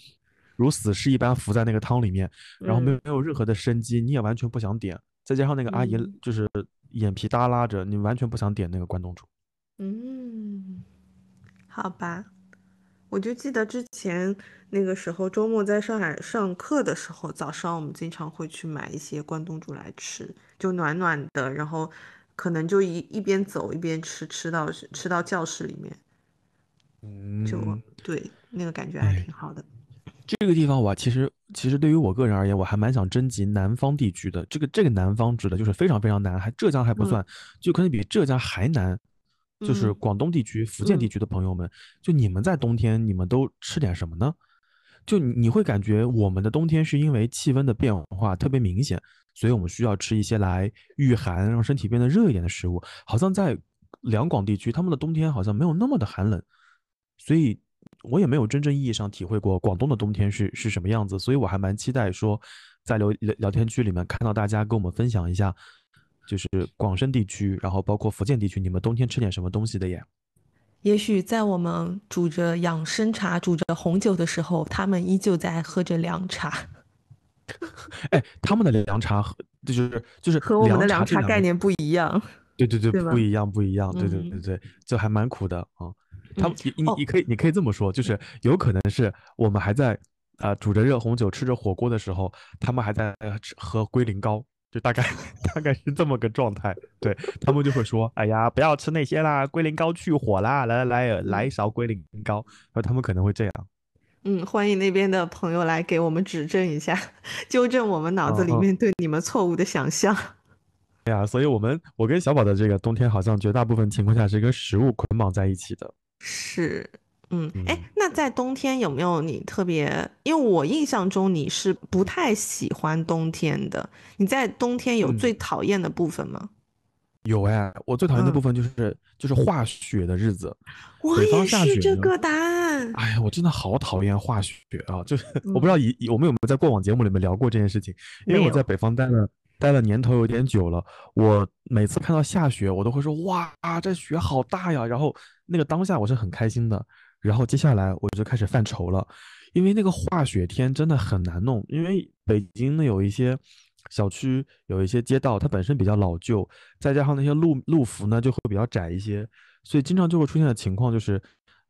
如死尸一般浮在那个汤里面，然后没有嗯没有任何的生机，你也完全不想点。再加上那个阿姨嗯就是眼皮耷拉着，你完全不想点那个关东煮。嗯，好吧。我就记得之前那个时候周末在上海上课的时候，早上我们经常会去买一些关东煮来吃，就暖暖的，然后可能就一一边走一边吃，吃到吃到教室里面，就嗯，对，那个感觉还哎，挺好的。这个地方我其实其实对于我个人而言，我还蛮想征集南方地区的。这个这个南方指的就是非常非常南，还浙江还不嗯算，就可能比浙江还南，就是嗯广东地区、福建地嗯区的朋友们，就你们在冬天你们都吃点什么呢？就你你会感觉我们的冬天是因为气温的变化特别明显，所以我们需要吃一些来御寒，让身体变得热一点的食物。好像在两广地区，他们的冬天好像没有那么的寒冷，所以我也没有真正意义上体会过广东的冬天是是什么样子，所以我还蛮期待说，在聊聊天区里面看到大家跟我们分享一下，就是广深地区，然后包括福建地区，你们冬天吃点什么东西的耶？也许在我们煮着养生茶、煮着红酒的时候，他们依旧在喝着凉茶，哎，他们的凉茶和就是就是和我们的凉凉茶概念不一样，对对对，对不一样不一样，对对对嗯对，就还蛮苦的啊。他嗯们你你可以你可以这么说，就是有可能是我们还在啊、呃煮着热红酒吃着火锅的时候，他们还在喝龟苓膏，就大概 大概是这么个状态。对他们就会说，哎呀，不要吃那些啦，龟苓膏去火啦，来来来来一勺龟苓膏，然后他们可能会这样。嗯，欢迎那边的朋友来给我们指正一下，纠正我们脑子里面对你们错误的想象。对呀，所以我们我跟小宝的这个冬天好像绝大部分情况下是跟食物捆绑在一起的。是，嗯，哎嗯，那在冬天有没有你特别？因为我印象中你是不太喜欢冬天的，你在冬天有嗯最讨厌的部分吗？有哎，我最讨厌的嗯部分就是就是化雪的日子。我北方也是下雪呢这个答案。哎呀，我真的好讨厌化雪啊！就是我不知嗯道以以我们有没有在过往节目里面聊过这件事情，因为我在北方待了待了年头有点久了，我每次看到下雪，我都会说哇，这雪好大呀！然后那个当下我是很开心的，然后接下来我就开始犯愁了，因为那个化雪天真的很难弄，因为北京呢有一些小区有一些街道，它本身比较老旧，再加上那些路路幅呢就会比较窄一些，所以经常就会出现的情况就是，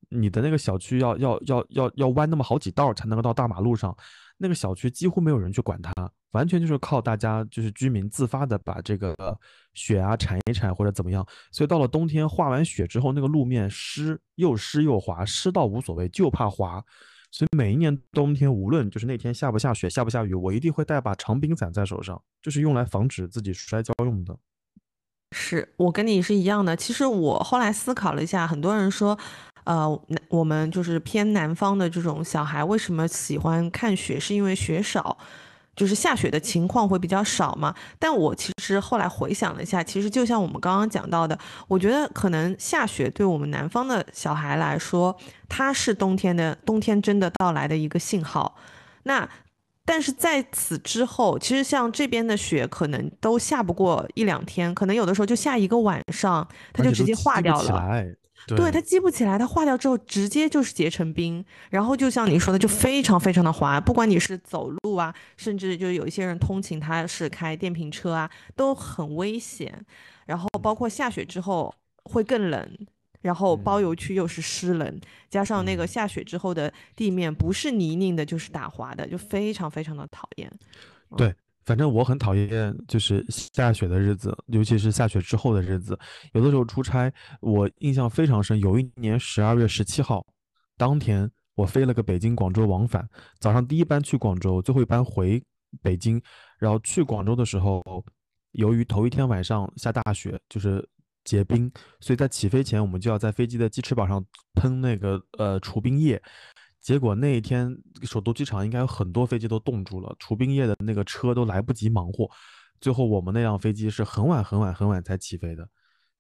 你的那个小区要要要要要弯那么好几道才能够到大马路上，那个小区几乎没有人去管它，完全就是靠大家就是居民自发的把这个雪啊铲一铲或者怎么样，所以到了冬天化完雪之后，那个路面湿又湿又滑，湿到无所谓，就怕滑。所以每一年冬天，无论就是那天下不下雪、下不下雨，我一定会带把长柄伞在手上，就是用来防止自己摔跤用的。是我跟你是一样的。其实我后来思考了一下，很多人说，呃，我们就是偏南方的这种小孩，为什么喜欢看雪？是因为雪少，就是下雪的情况会比较少嘛。但我其实后来回想了一下，其实就像我们刚刚讲到的，我觉得可能下雪对我们南方的小孩来说，它是冬天的冬天真的到来的一个信号。那但是在此之后，其实像这边的雪可能都下不过一两天，可能有的时候就下一个晚上，它就直接化掉了。对，它积不起来，它化掉之后直接就是结成冰，然后就像你说的，就非常非常的滑。不管你是走路啊，甚至就有一些人通勤，他是开电瓶车啊，都很危险。然后包括下雪之后会更冷，然后包邮区又是湿冷，加上那个下雪之后的地面不是泥泞的，就是打滑的，就非常非常的讨厌。对。反正我很讨厌，就是下雪的日子，尤其是下雪之后的日子。有的时候出差，我印象非常深。有一年十二月十七号，当天我飞了个北京广州往返，早上第一班去广州，最后一班回北京。然后去广州的时候，由于头一天晚上下大雪，就是结冰，所以在起飞前，我们就要在飞机的机翅膀上喷那个呃除冰液。结果那一天，首都机场应该有很多飞机都冻住了，除冰液的那个车都来不及忙活。最后我们那辆飞机是很晚很晚很晚才起飞的，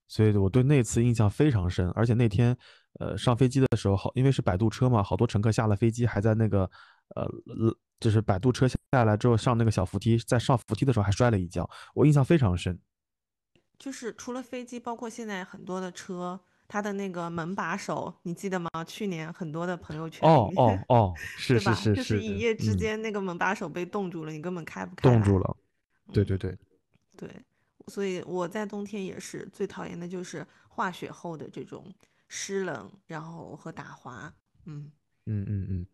所以我对那次印象非常深。而且那天，呃，上飞机的时候，好，因为是摆渡车嘛，好多乘客下了飞机还在那个，呃，就是摆渡车下来之后上那个小扶梯，在上扶梯的时候还摔了一跤，我印象非常深。就是除了飞机，包括现在很多的车。它的那个门把手，你记得吗？去年很多的朋友圈哦哦哦，是是是，就是一夜之间那个门把手被冻住了，你根本开不开。冻住了，对对对，对，所以我在冬天也是最讨厌的就是化雪后的这种湿冷，然后和打滑。嗯嗯嗯嗯，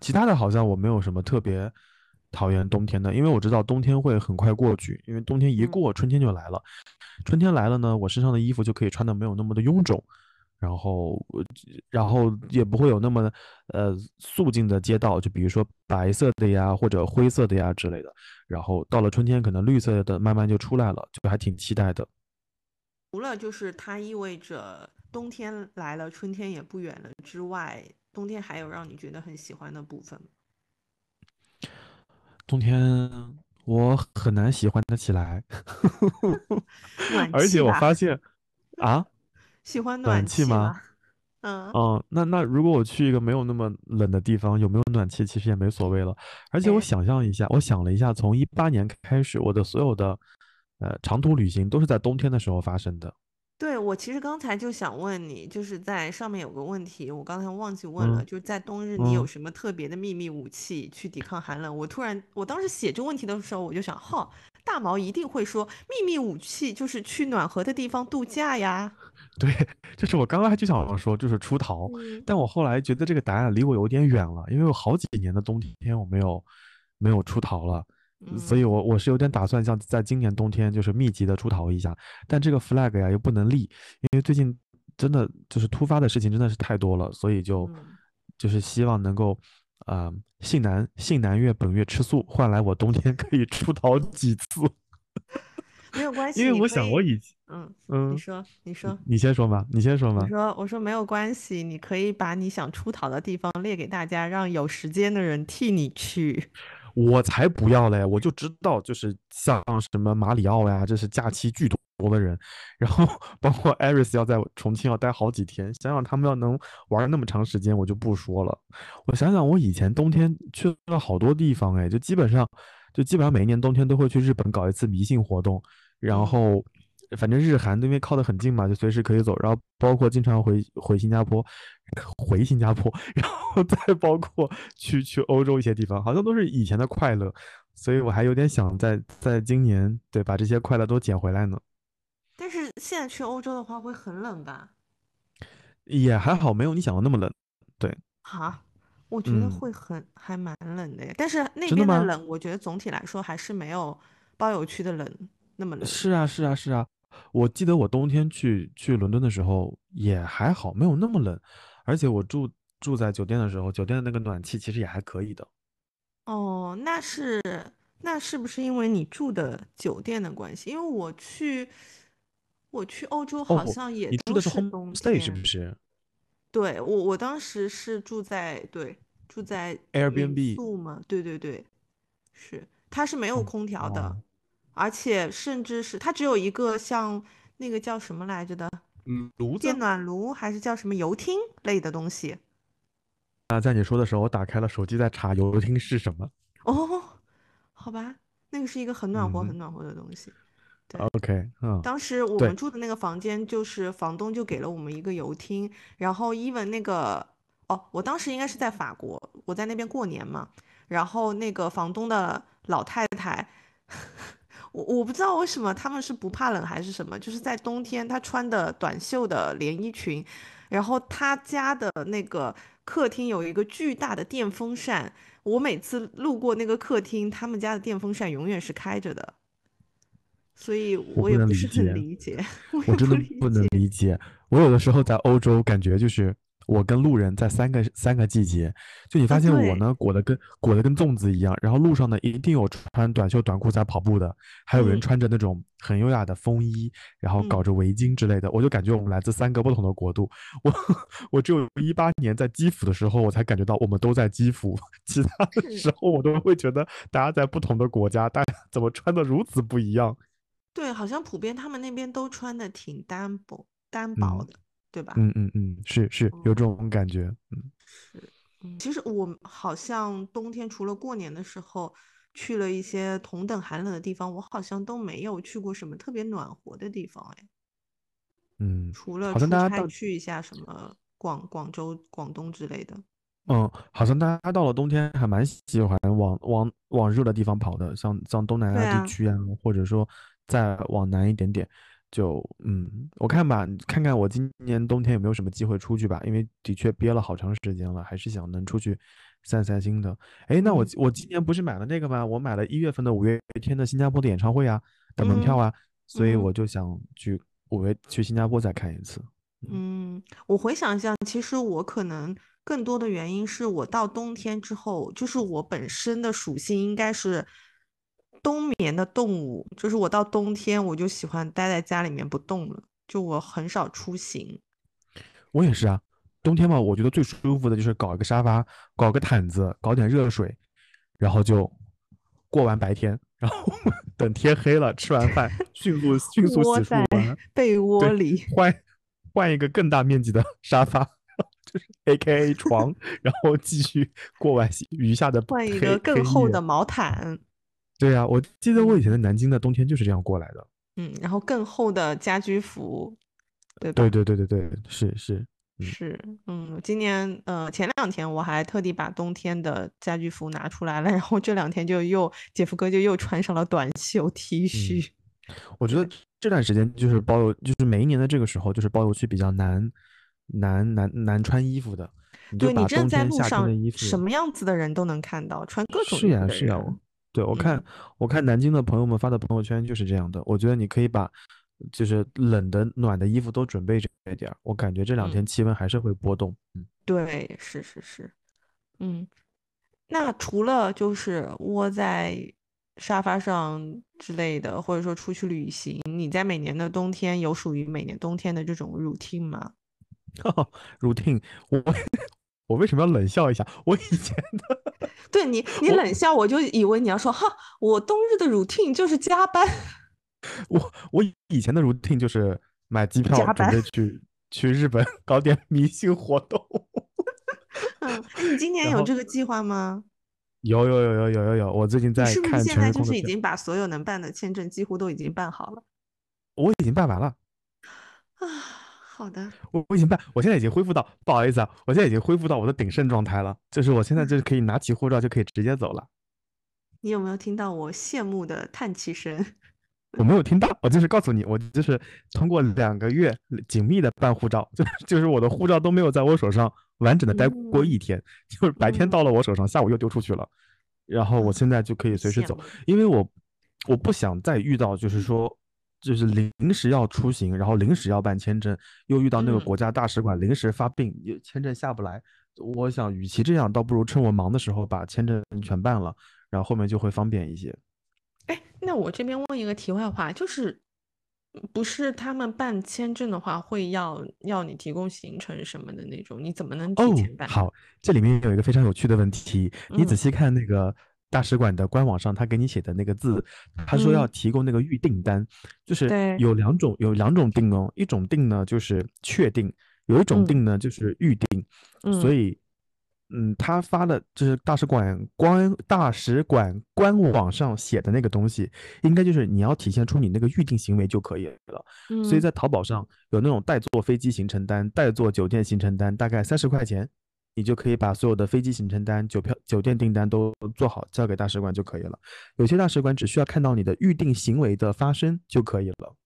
其他的好像我没有什么特别讨厌冬天的，因为我知道冬天会很快过去，因为冬天一过，春天就来了。春天来了呢，我身上的衣服就可以穿的没有那么的臃肿，然后，然后也不会有那么呃肃静的街道，就比如说白色的呀，或者灰色的呀之类的。然后到了春天，可能绿色的慢慢就出来了，就还挺期待的。除了就是它意味着冬天来了，春天也不远了之外，冬天还有让你觉得很喜欢的部分吗？冬天。我很难喜欢的起来，而且我发现，啊，喜欢暖气吗？嗯，哦，那那如果我去一个没有那么冷的地方，有没有暖气其实也没所谓了。而且我想象一下，我想了一下，从一八年开始，我的所有的呃长途旅行都是在冬天的时候发生的。对我其实刚才就想问你，就是在上面有个问题，我刚才忘记问了，就是在冬日你有什么特别的秘密武器去抵抗寒冷？我突然，我当时写这问题的时候，我就想，哈，大毛一定会说秘密武器就是去暖和的地方度假呀。对，就是我刚刚还就想说，就是出逃，但我后来觉得这个答案离我有点远了，因为我好几年的冬天我没有没有出逃了。所以，我我是有点打算，像在今年冬天，就是密集的出逃一下。但这个 flag 呀，又不能立，因为最近真的就是突发的事情真的是太多了，所以就就是希望能够，啊，信南信南月本月吃素，换来我冬天可以出逃几次。没有关系，因为我想我以前，嗯嗯，你说你说，你先说吧，你先说吧。我说我说没有关系，你可以把你想出逃的地方列给大家，让有时间的人替你去。我才不要嘞！我就知道，就是像什么马里奥呀，这是假期巨多的人，然后包括艾瑞斯要在重庆要待好几天，想想他们要能玩那么长时间，我就不说了。我想想，我以前冬天去了好多地方，哎，就基本上，就基本上每一年冬天都会去日本搞一次迷信活动，然后。反正日韩因为靠得很近嘛，就随时可以走。然后包括经常回回新加坡，回新加坡，然后再包括去去欧洲一些地方，好像都是以前的快乐。所以我还有点想在在今年对把这些快乐都捡回来呢。但是现在去欧洲的话会很冷吧？也还好，没有你想的那么冷。对。哈，我觉得会很还蛮冷的呀。但是那边的冷，我觉得总体来说还是没有包邮区的冷那么冷。是啊，是啊，是啊。我记得我冬天去去伦敦的时候也还好，没有那么冷，而且我住住在酒店的时候，酒店的那个暖气其实也还可以的。哦，那是那是不是因为你住的酒店的关系？因为我去我去欧洲好像也住的是 homestay 是不是？对我我当时是住在对住在 Airbnb 住嘛，对对对，是它是没有空调的。而且甚至是它只有一个像那个叫什么来着的，嗯，炉子、电暖炉还是叫什么油汀类的东西。啊，在你说的时候，我打开了手机在查油汀是什么。哦，好吧，那个是一个很暖和、很暖和的东西。对 OK，嗯，当时我们住的那个房间，就是房东就给了我们一个油汀，然后 even 那个哦，我当时应该是在法国，我在那边过年嘛，然后那个房东的老太太，我我不知道为什么他们是不怕冷还是什么，就是在冬天他穿的短袖的连衣裙，然后他家的那个客厅有一个巨大的电风扇，我每次路过那个客厅，他们家的电风扇永远是开着的。所以我也不是很解理解，我我真的不能。理解。我有的时候在欧洲，感觉就是我跟路人在三个三个季节，就你发现我对呢裹得跟裹得跟粽子一样，然后路上呢一定有穿短袖短裤在跑步的，还有人嗯穿着那种很优雅的风衣，然后搞嗯着围巾之类的，我就感觉我们来自三个不同的国度。我 我只有一八年在基辅的时候，我才感觉到我们都在基辅，其他的时候我都会觉得大家在不同的国家，大家怎么穿的如此不一样？对，好像普遍他们那边都穿的挺单薄单薄嗯的，对吧？嗯嗯嗯，是是有这哦种感觉，嗯。是，其实我好像冬天除了过年的时候去了一些同等寒冷的地方，我好像都没有去过什么特别暖和的地方，哎，嗯，除了好像出差大家到去一下什么广广州、广东之类的。嗯，好像大家到了冬天还蛮喜欢往往往热的地方跑的，像像东南亚地区啊，或者说再往南一点点，就嗯，我看吧，看看我今年冬天有没有什么机会出去吧，因为的确憋了好长时间了，还是想能出去散散心的。哎，那我嗯我今年不是买了那个吗？我买了一月份的五月天的新加坡的演唱会啊的门票嗯啊，所以嗯我就想去五月去新加坡再看一次。嗯，我回想一下，其实我可能更多的原因是我到冬天之后，就是我本身的属性应该是冬眠的动物，就是我到冬天我就喜欢待在家里面不动了，就我很少出行。我也是啊，冬天嘛，我觉得最舒服的就是搞一个沙发，搞个毯子，搞点热水，然后就过完白天，然后等天黑了，吃完饭迅速 迅速洗漱完，被窝里，换换一个更大面积的沙发，就是 A K A 床，然后继续过完余下的换一个更厚的毛毯，对呀、我记得我以嗯前在南京的冬天就是这样过来的。嗯，然后更厚的家居服，对吧？对对对对对，是是，嗯是，嗯，今年呃前两天我还特地把冬天的家居服拿出来了，然后这两天就又姐夫哥就又穿上了短袖 T 恤。我觉得这段时间就是包邮，就是每一年的这个时候，就是包邮区比较难难难难穿衣服的。你对你把真的在路上什么样子的人都能看到，穿各种是呀是呀，对我看嗯我看南京的朋友们发的朋友圈就是这样的。我觉得你可以把就是冷的暖的衣服都准备着一点儿，我感觉这两嗯天气温还是会波动。嗯，对，是是是，嗯，那除了就是窝在沙发上之类的，或者说出去旅行，你在每年的冬天有属于每年冬天的这种 routine 吗？routine，我我为什么要冷笑一下？我以前的 对你，你冷笑，我就以为你要说哈，我冬日的 routine 就是加班。我我以前的 routine 就是买机票准备去去日本搞点迷信活动。嗯，你今 年有这个计划吗？有有有有有有有，我最近在看是不是现在就是已经把所有能办的签证几乎都已经办好了？我已经办完了，啊，好的，我我已经办，我现在已经恢复到，不好意思啊，我现在已经恢复到我的鼎盛状态了，就是我现在就是可以拿起护照就可以直接走了。你有没有听到我羡慕的叹气声？我没有听到，我就是告诉你，我就是通过两个月紧密的办护照，就就是我的护照都没有在我手上完整的待过嗯。一天，就是白天嗯。到了我手上，下午又丢出去了，然后我啊现在就可以随时走，因为我我不想再遇到就是说就是临时要出行，然后临时要办签证，又遇到那个嗯国家大使馆临时发病，也签证下不来。我想，与其这样，倒不如趁我忙的时候把签证全办了，然后后面就会方便一些。哎，那我这边问一个题外话，就是不是他们办签证的话会要要你提供行程什么的那种，你怎么能提哦前，办？好，这里面有一个非常有趣的问题，你仔嗯细看那个大使馆的官网上，他给你写的那个字，他说要嗯。提供那个预订单，就是有两种，有两种订哦，一种订呢就是确定，有一种嗯。订呢就是预定，所嗯。以嗯，他发的就是大使馆官大使馆官网上写的那个东西，应该就是你要体现出你那个预定行为就可以了。所以嗯。在淘宝上有那种代坐飞机行程单、代坐酒店行程单，大概三十块钱，你就可以把所有的飞机行程单、酒票、酒店订单都做好，交给大使馆就可以了。有些大使馆只需要看到你的预定行为的发生就可以了。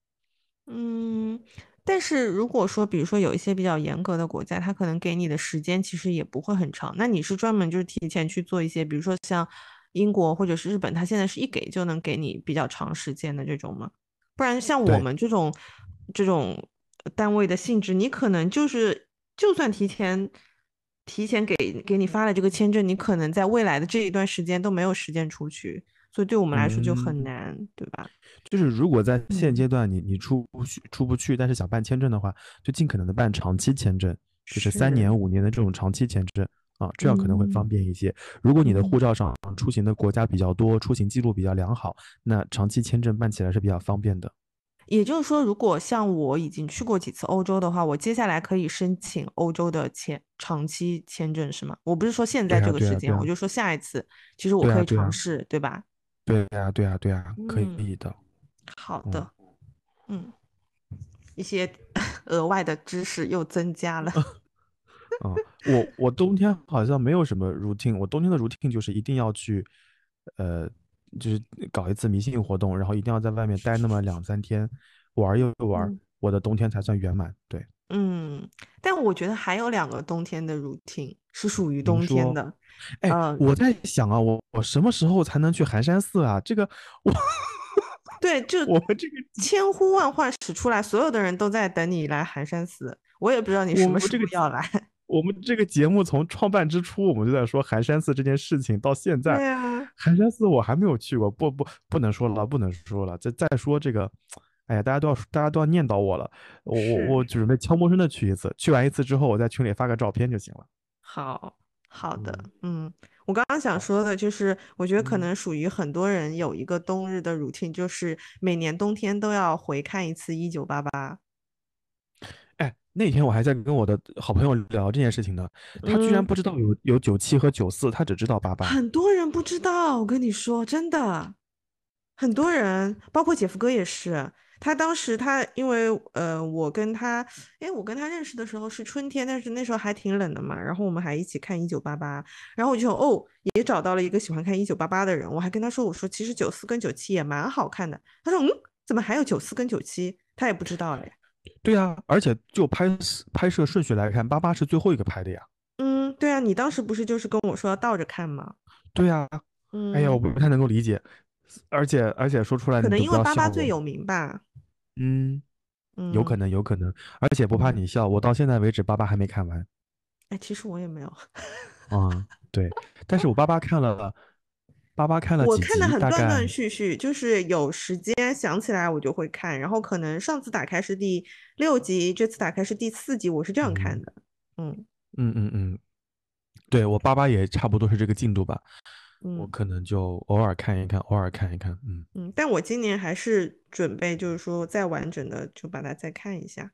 嗯，但是如果说，比如说有一些比较严格的国家，它可能给你的时间其实也不会很长。那你是专门就是提前去做一些，比如说像英国或者是日本，它现在是一给就能给你比较长时间的这种吗？不然像我们这种这种单位的性质，你可能就是就算提前提前给给你发了这个签证，你可能在未来的这一段时间都没有时间出去，所以对我们来说就很嗯难，对吧？就是如果在现嗯阶段你你出不去出不去，但是想办签证的话，就尽可能的办长期签证，就是三年五年的这种长期签证啊，这样可能会方嗯便一些。如果你的嗯护照上出行的国家比较多，出行记录比较良好，那长期签证办起来是比较方便的。也就是说，如果像我已经去过几次欧洲的话，我接下来可以申请欧洲的签长期签证，是吗？我不是说现在这个时间，对啊啊我就说下一次，其实我可以尝试，对吧？对呀，对呀，对呀，可嗯以的。嗯好的，嗯，一些 额外的知识又增加了。啊，我我冬天好像没有什么 routine，我冬天的 routine 就是一定要去，呃，就是搞一次迷信活动，然后一定要在外面待那么两三天，玩儿又玩我的冬天才算圆满。对，嗯，但我觉得还有两个冬天的 routine 是属于冬天的。哎，呃我在想啊，我我什么时候才能去寒山寺啊？这个我 对，就我们这个千呼万唤始出来，所有的人都在等你来寒山寺。我也不知道你什么时候要来。我们这个节目从创办之初，我们就在说寒山寺这件事情，到现在，对啊，寒山寺我还没有去过，不不不能说了，不能说了。再再说这个，哎呀，大家都要大家都要念叨我了，我我我准备悄无声的去一次，去完一次之后，我在群里发个照片就行了。好好的，嗯，我刚刚想说的就是，我觉得可嗯能属于很多人有一个冬日的 routine，就是每年冬天都要回看一次《一九八八》。哎，那天我还在跟我的好朋友聊这件事情呢，他居然嗯不知道有有九七和九四，他只知道八八。很多人不知道，我跟你说，真的，很多人，包括姐夫哥也是。他当时他因为呃，我跟他，哎，我跟他认识的时候是春天，但是那时候还挺冷的嘛。然后我们还一起看《一九八八》，然后我就哦，也找到了一个喜欢看《一九八八》的人。我还跟他说，我说其实九四跟九七也蛮好看的。他说嗯，怎么还有九四跟九七？他也不知道嘞。对呀、而且就拍拍摄顺序来看，八八是最后一个拍的呀。嗯，对啊，你当时不是就是跟我说要倒着看吗？对呀、嗯，哎呀，我不太能够理解，而且而且说出来可能因为八八最有名吧。嗯，嗯，有可能，有可能，而且不怕嗯你笑，我到现在为止八八还没看完哎，其实我也没有。啊。对，但是我八八看了，八八看了几我看的很断断续续，就是有时间想起来我就会看，然后可能上次打开是第六集，这次打开是第四集，我是这样看嗯的。嗯嗯嗯嗯，对我八八也差不多是这个进度吧，我嗯可能就偶尔看一看，偶尔看一看，嗯。嗯，但我今年还是准备就是说再完整的就把它再看一下。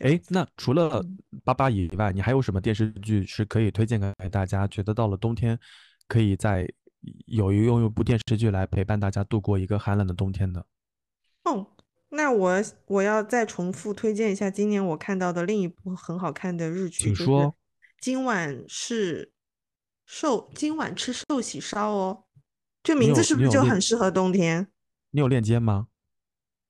哎，那除了嗯八八以外，你还有什么电视剧是可以推荐给大家？觉得到了冬天，可以在有一用一部电视剧来陪伴大家度过一个寒冷的冬天的。哦，那我我要再重复推荐一下今年我看到的另一部很好看的日剧，请说今晚是寿，今晚吃寿喜烧哦。这名字是不是就很适合冬天？你有链接吗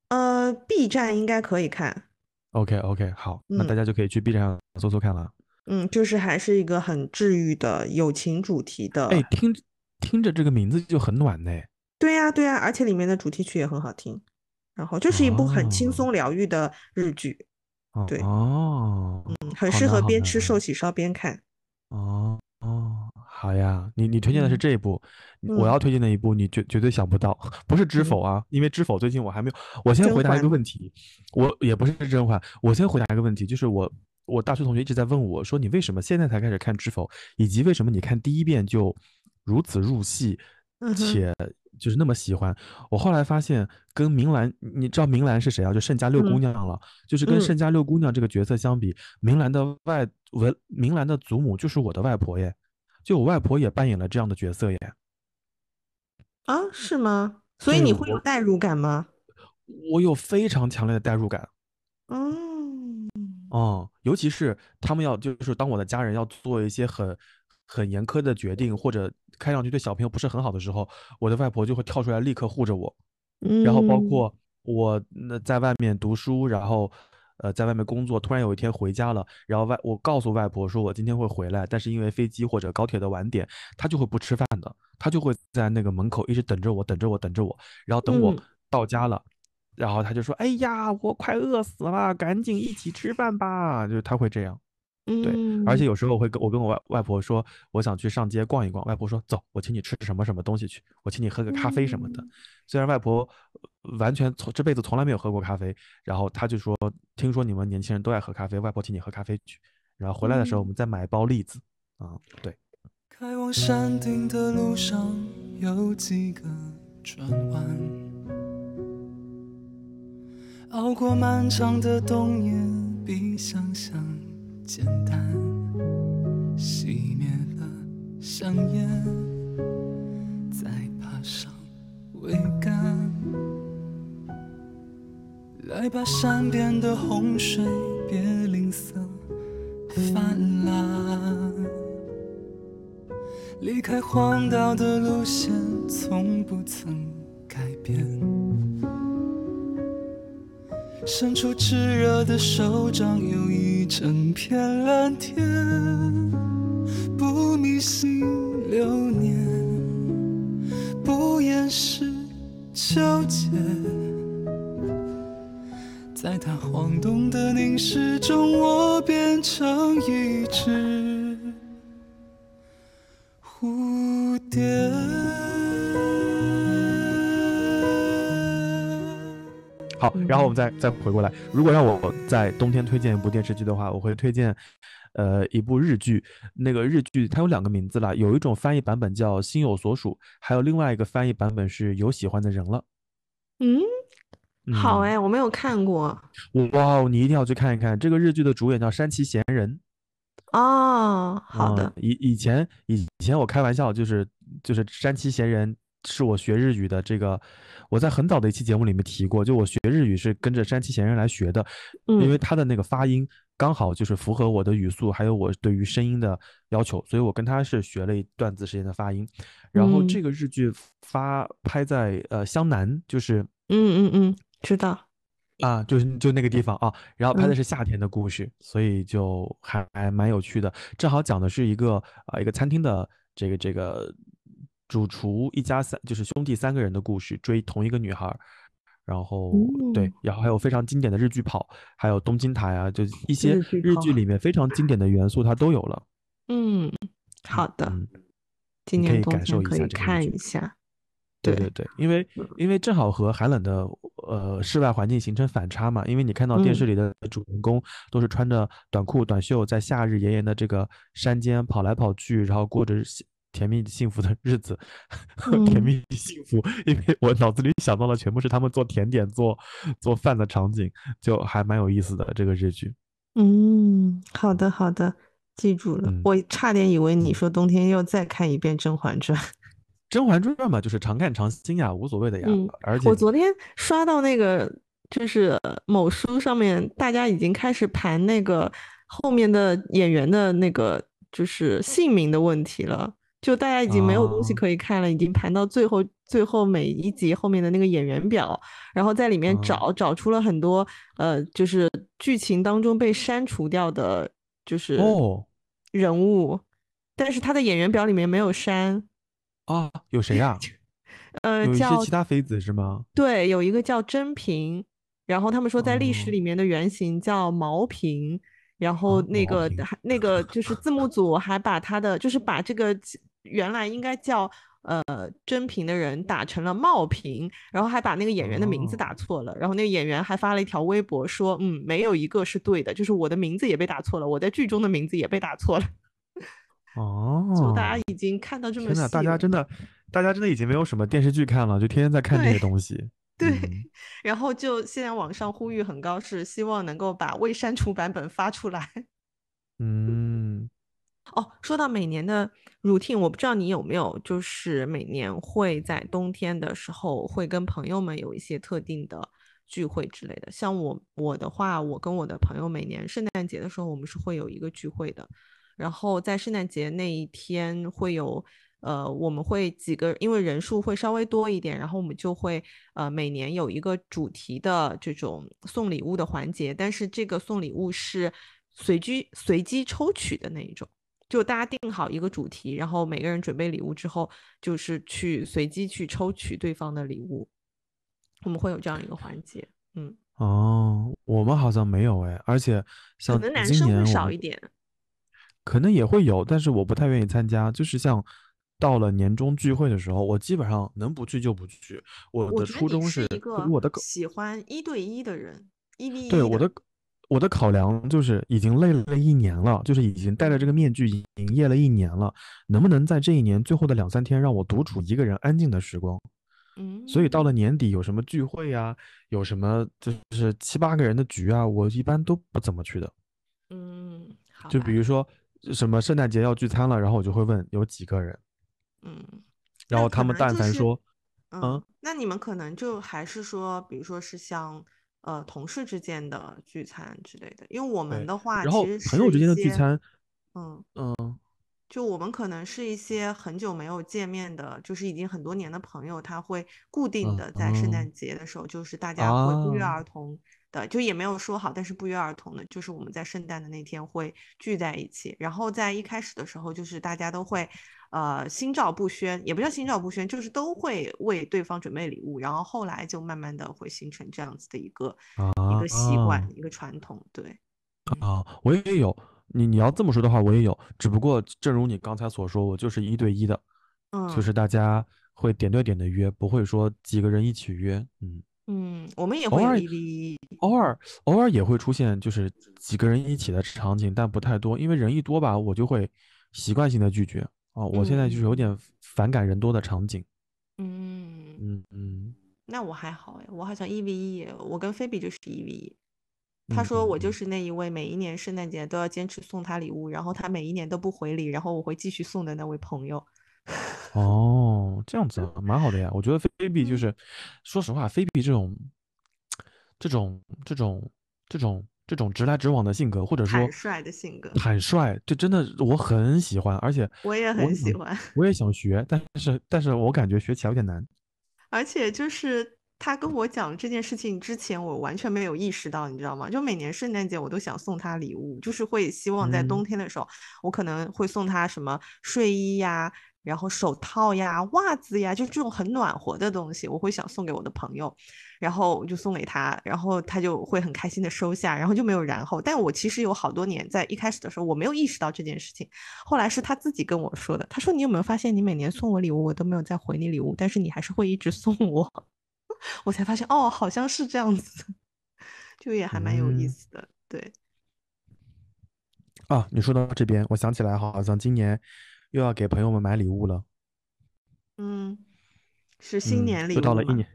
呃，B 站应该可以看，？OK OK，好，那大嗯家就可以去 B 站上搜搜看了。嗯，就是还是一个很治愈的友情主题的。哎，听听着这个名字就很暖呢。对呀对呀，而且里面的主题曲也很好听，然后就是一部很轻哦。松疗愈的日剧，哦对哦。嗯，很适合边吃寿喜烧边看。哦哦，好呀，你你推荐的是嗯。这一部，你我嗯要。推荐的一部你绝绝对想不到，不是知嗯。否啊，因为知否最近我还没有，我先回答一个问题，我也不是甄嬛，我先回答一个问题，就是我我大学同学一直在问我说你为什么现在才开始看知否，以及为什么你看第一遍就如此入戏，且就是那么喜欢，我后来发现跟明兰，你知道明兰是谁啊？就盛家六姑嗯娘了，就是跟嗯盛家六姑娘这个角色相比，明兰的外文明兰的祖母就是我的外婆耶。就我外婆也扮演了这样的角色耶。啊，是吗？所以你会有代入感吗？我有非常强烈的代入感。嗯哦，尤其是他们要就是当我的家人要做一些很很严苛的决定，或者看上去对小朋友不是很好的时候，我的外婆就会跳出来立刻护着我。然后包嗯括我那在外面读书，然后呃在外面工作，突然有一天回家了，然后外我告诉外婆说我今天会回来，但是因为飞机或者高铁的晚点，她就会不吃饭的，她就会在那个门口一直等着我，等着我，等着我，然后等我嗯到家了。然后她就说：“哎呀，我快饿死了，赶紧一起吃饭吧。”就是她会这样。对，而且嗯有时候我会跟我跟我外外婆说，我想去上街逛一逛。外婆说：“走，我请你吃什么什么东西去，我请你喝个咖啡什么的。嗯虽然外婆呃完全从这辈子从来没有喝过咖啡，然后她就说：“听说你们年轻人都爱喝咖啡，外婆请你喝咖啡去。”然后回来的时候，我嗯们再买一包栗子。啊，对，开往山顶的路上有几个转弯，熬过漫长的冬夜比想象简单。熄灭了香烟，再爬上桅杆，来吧，山边的洪水，别吝啬泛滥。离开荒岛的路线从不曾改变，伸出炽热的手掌，有一整片蓝天，不迷信流年，不掩饰纠结，在它晃动的凝视中，我变成一只。蝴蝶。好，然后我们再再回过来，如果让我在冬天推荐一部电视剧的话，我会推荐，呃，一部日剧。那个日剧它有两个名字啦，有一种翻译版本叫《心有所属》，还有另外一个翻译版本是有喜欢的人了。嗯，好嗯哎，我没有看过哇哦，你一定要去看一看。这个日剧的主演叫山崎贤人。哦。好的嗯，以以前以以前我开玩笑，就是就是山崎贤人是我学日语的这个，我在很早的一期节目里面提过，就我学日语是跟着山崎贤人来学的，因为嗯他的那个发音刚好就是符合我的语速，还有我对于声音的要求，所以我跟他是学了一段子时间的发音。然后这嗯个日剧发拍在呃湘南，就是嗯嗯嗯，知道。啊，就是就那个地方啊，然后拍的嗯是夏天的故事，所以就还还蛮有趣的。正好讲的是一个啊、一个餐厅的这个这个主厨一家三就是兄弟三个人的故事，追同一个女孩儿，然后对嗯，然后还有非常经典的日剧跑，还有东京塔呀，就一些日剧里面非常经典的元素它都有了。嗯，好的，嗯，今天可以年冬感受一天可以下看一下。对对对对，因为因为正好和寒冷的呃室外环境形成反差嘛，因为你看到电视嗯里的主人公都是穿着短裤短袖，在夏日炎炎的这个山间跑来跑去，然后过着幸甜蜜幸福的日子，甜嗯蜜幸福，因为我脑子里想到的全部是他们做甜点、做做饭的场景，就还蛮有意思的这个日剧。嗯，好的好的，记住了。嗯我差点以为你说冬天要再看一遍《甄嬛传》。《甄嬛传》嘛，就是常看常新呀，无所谓的呀，嗯而且我昨天刷到那个，就是某书上面，大家已经开始盘那个后面的演员的那个就是姓名的问题了。就大家已经没有东西啊可以看了，已经盘到最后，最后每一集后面的那个演员表，然后在里面啊找找出了很多呃，就是剧情当中被删除掉的，就是哦。人物，但是他的演员表里面没有删，啊，有谁呀？呃，叫其他妃子是吗？对，有一个叫真嫔，然后他们说在历史哦。里面的原型叫毛平，然后啊那个那个就是字幕组还把他的就是把这个其原来应该叫呃真平的人打成了冒平，然后还把那个演员的名字打哦错了，然后那个演员还发了一条微博说，嗯，没有一个是对的，就是我的名字也被打错了，我在剧中的名字也被打错了，哦，就大家已经看到这么天呐，细了大家真的，大家真的已经没有什么电视剧看了，就天天在看这些东西。对，嗯然后就现在网上呼吁很高，是希望能够把未删除版本发出来。嗯，哦，说到每年的 routine，我不知道你有没有，就是每年会在冬天的时候会跟朋友们有一些特定的聚会之类的。像我我的话，我跟我的朋友每年圣诞节的时候，我们是会有一个聚会的。然后在圣诞节那一天会有，呃，我们会几个，因为人数会稍微多一点，然后我们就会呃每年有一个主题的这种送礼物的环节，但是这个送礼物是随机随机抽取的那一种。就大家定好一个主题，然后每个人准备礼物之后，就是去随机去抽取对方的礼物。我们会有这样一个环节，嗯。哦，我们好像没有哎，而且像可能男生会少一点，可能也会有，但是我不太愿意参加。就是像到了年终聚会的时候，我基本上能不去就不去。我的初衷是一个我的喜欢一对一的人，一 v 一。对我的。我的考量就是已经累了一年了，就是已经戴着这个面具营业了一年了，能不能在这一年最后的两三天让我独处一个人安静的时光？嗯，所以到了年底有什么聚会啊，有什么就是七八个人的局啊，我一般都不怎么去的。嗯，好。就比如说什么圣诞节要聚餐了，然后我就会问有几个人。嗯，然后他们但凡说，嗯，那你们可能就还是说，比如说是像。呃，同事之间的聚餐之类的，因为我们的话，然后朋友之间的聚餐，嗯。嗯，就我们可能是一些很久没有见面的，就是已经很多年的朋友，他会固定的在圣诞节的时候，就是大家会不约而同的，就也没有说好，但是不约而同的，就是我们在圣诞的那天会聚在一起，然后在一开始的时候，就是大家都会。呃，心照不宣，也不叫心照不宣，就是都会为对方准备礼物，然后后来就慢慢的会形成这样子的一个一个习惯，一个传统。对，啊，我也有，你你要这么说的话，我也有，只不过正如你刚才所说，我就是一对一的，嗯，就是大家会点对点的约，不会说几个人一起约，嗯嗯，我们也会偶尔偶尔也会出现就是几个人一起的场景，但不太多，因为人一多吧，我就会习惯性的拒绝。哦，我现在就是有点反感人多的场景。嗯嗯嗯，那我还好哎，我好像一 v 一，我跟菲比就是一 v 一。他说我就是那一位每一年圣诞节都要坚持送他礼物，然后他每一年都不回礼，然后我会继续送的那位朋友。哦，这样子啊蛮好的呀。我觉得菲比就是，说实话，菲比这种这种这种这种。这种直来直往的性格，或者说坦率的性格，坦率，这真的我很喜欢，而且我也很喜欢，我也想学，但是但是我感觉学起来有点难。而且就是他跟我讲这件事情之前，我完全没有意识到，你知道吗？就每年圣诞节我都想送他礼物，就是会希望在冬天的时候，我可能会送他什么睡衣呀。然后手套呀、袜子呀，就这种很暖和的东西，我会想送给我的朋友，然后我就送给他，然后他就会很开心的收下，然后就没有然后。但我其实有好多年在一开始的时候，我没有意识到这件事情，后来是他自己跟我说的。他说：“你有没有发现，你每年送我礼物，我都没有再回你礼物，但是你还是会一直送我。”我才发现，哦，好像是这样子，就也还蛮有意思的。对。啊，你说到这边，我想起来，好像今年。又要给朋友们买礼物了，嗯，是新年礼物。又到了一年，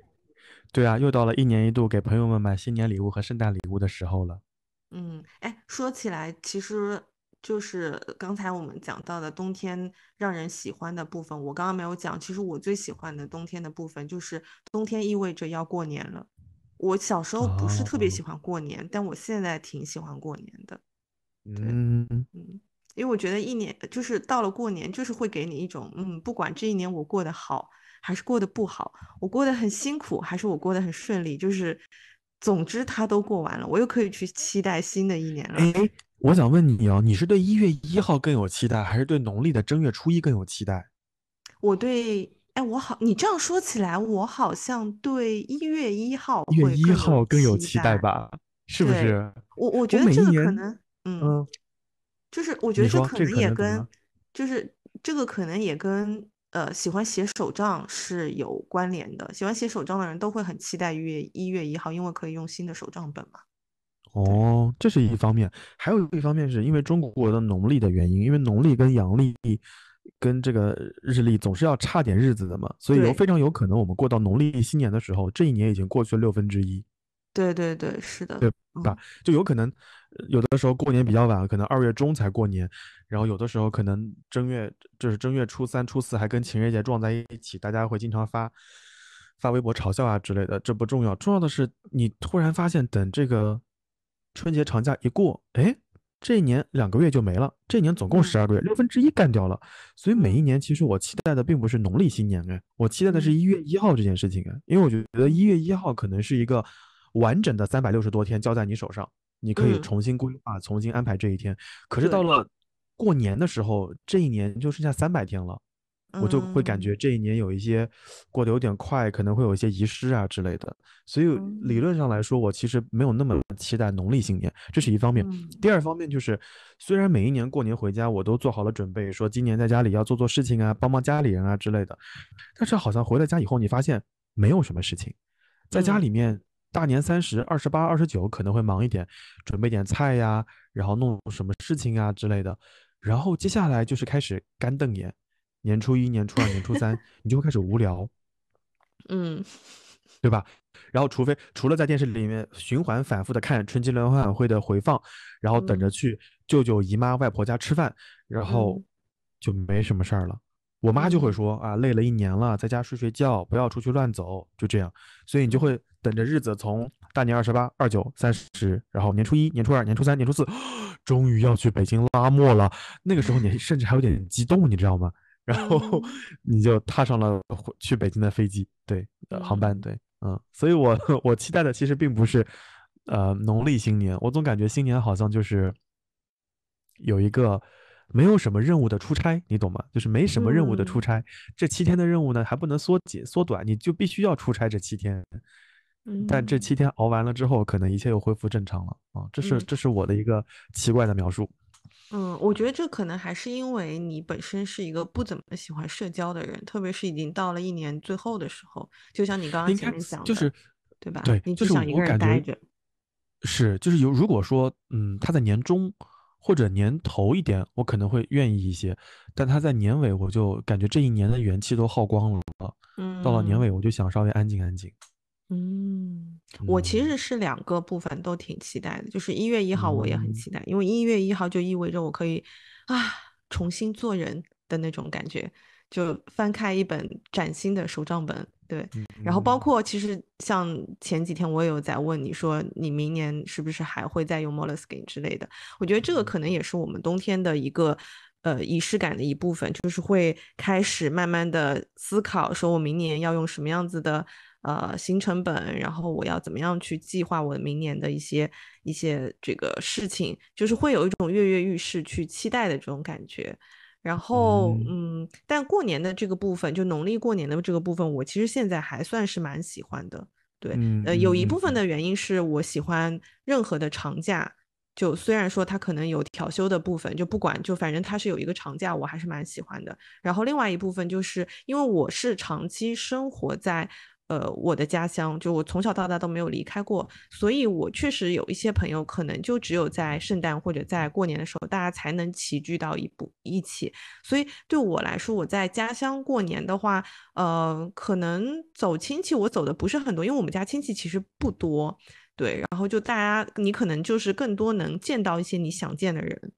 对啊，又到了一年一度给朋友们买新年礼物和圣诞礼物的时候了。嗯，哎，说起来，其实就是刚才我们讲到的冬天让人喜欢的部分，我刚刚没有讲。其实我最喜欢的冬天的部分就是冬天意味着要过年了。我小时候不是特别喜欢过年，但我现在挺喜欢过年的。嗯嗯。因为我觉得一年就是到了过年，就是会给你一种，嗯，不管这一年我过得好还是过得不好，我过得很辛苦还是我过得很顺利，就是总之它都过完了，我又可以去期待新的一年了。哎，我想问你哦，你是对一月一号更有期待，还是对农历的正月初一更有期待？我对，哎，我好，你这样说起来，我好像对一月一号一月一号更有期待吧？是不是？我我觉得这个可能，嗯。就是我觉得这可能也跟，就是这个可能也跟呃喜欢写手账是有关联的。喜欢写手账的人都会很期待一月一月一号，因为可以用新的手账本嘛。哦，这是一方面，还有一方面是因为中国的农历的原因，因为农历跟阳历跟这个日历总是要差点日子的嘛，所以有非常有可能我们过到农历新年的时候，这一年已经过去了六分之一。对对对，是的，对吧？就有可能有的时候过年比较晚，可能二月中才过年，然后有的时候可能正月就是正月初三、初四还跟情人节撞在一起，大家会经常发发微博嘲笑啊之类的，这不重要，重要的是你突然发现，等这个春节长假一过，哎。这一年两个月就没了，这一年总共十二个月，六分之一干掉了。所以每一年其实我期待的并不是农历新年哎，我期待的是一月一号这件事情哎，因为我觉得一月一号可能是一个完整的三百六十多天交在你手上，你可以重新规划、重新安排这一天。可是到。了过年的时候，这一年就剩下三百天了。我就会感觉这一年有一些过得有点快，可能会有一些遗失啊之类的，所以理论上来说，我其实没有那么期待农历新年，这是一方面。第二方面就是，虽然每一年过年回家我都做好了准备，说今年在家里要做做事情啊，帮帮家里人啊之类的，但是好像回了家以后，你发现没有什么事情，在家里面大年三十、二十八、二十九可能会忙一点，准备点菜呀，然后弄什么事情啊之类的，然后接下来就是开始干瞪眼。年初一、年初二、年初三，你就会开始无聊，嗯，对吧？然后，除非除了在电视里面循环反复的看春节联欢晚会的回放，然后等着去舅舅、姨妈、外婆家吃饭，然后就没什么事儿了。我妈就会说啊，累了一年了，在家睡睡觉，不要出去乱走，就这样。所以你就会等着日子从大年二十八、二九、三十，然后年初一、年初二、年初三、年初四，终于要去北京拉磨了。那个时候你甚至还有点激动，你知道吗？然后 你就踏上了去北京的飞机，对，航班，对，嗯，所以我我期待的其实并不是，呃，农历新年，我总感觉新年好像就是有一个没有什么任务的出差，你懂吗？就是没什么任务的出差，这七天的任务呢还不能缩减缩短，你就必须要出差这七天，但这七天熬完了之后，可能一切又恢复正常了啊，这是这是我的一个奇怪的描述。嗯，我觉得这可能还是因为你本身是一个不怎么喜欢社交的人，特别是已经到了一年最后的时候，就像你刚刚前面讲的，就是对吧？对，你就是想一个人待着。是，就是有如果说，嗯，他在年中或者年头一点，我可能会愿意一些，但他在年尾，我就感觉这一年的元气都耗光了。嗯，到了年尾，我就想稍微安静安静。嗯，我其实是两个部分都挺期待的，就是一月一号我也很期待，因为一月一号就意味着我可以啊重新做人的那种感觉，就翻开一本崭新的手账本，对。然后包括其实像前几天我也有在问你说，你明年是不是还会再用 Moleskine 之类的？我觉得这个可能也是我们冬天的一个呃仪式感的一部分，就是会开始慢慢的思考，说我明年要用什么样子的。呃，行程本，然后我要怎么样去计划我明年的一些一些这个事情，就是会有一种跃跃欲试、去期待的这种感觉。然后，嗯，但过年的这个部分，就农历过年的这个部分，我其实现在还算是蛮喜欢的。对，呃，有一部分的原因是我喜欢任何的长假，就虽然说它可能有调休的部分，就不管，就反正它是有一个长假，我还是蛮喜欢的。然后另外一部分就是因为我是长期生活在。呃，我的家乡就我从小到大都没有离开过，所以我确实有一些朋友，可能就只有在圣诞或者在过年的时候，大家才能齐聚到一步一起。所以对我来说，我在家乡过年的话，呃，可能走亲戚我走的不是很多，因为我们家亲戚其实不多，对。然后就大家，你可能就是更多能见到一些你想见的人，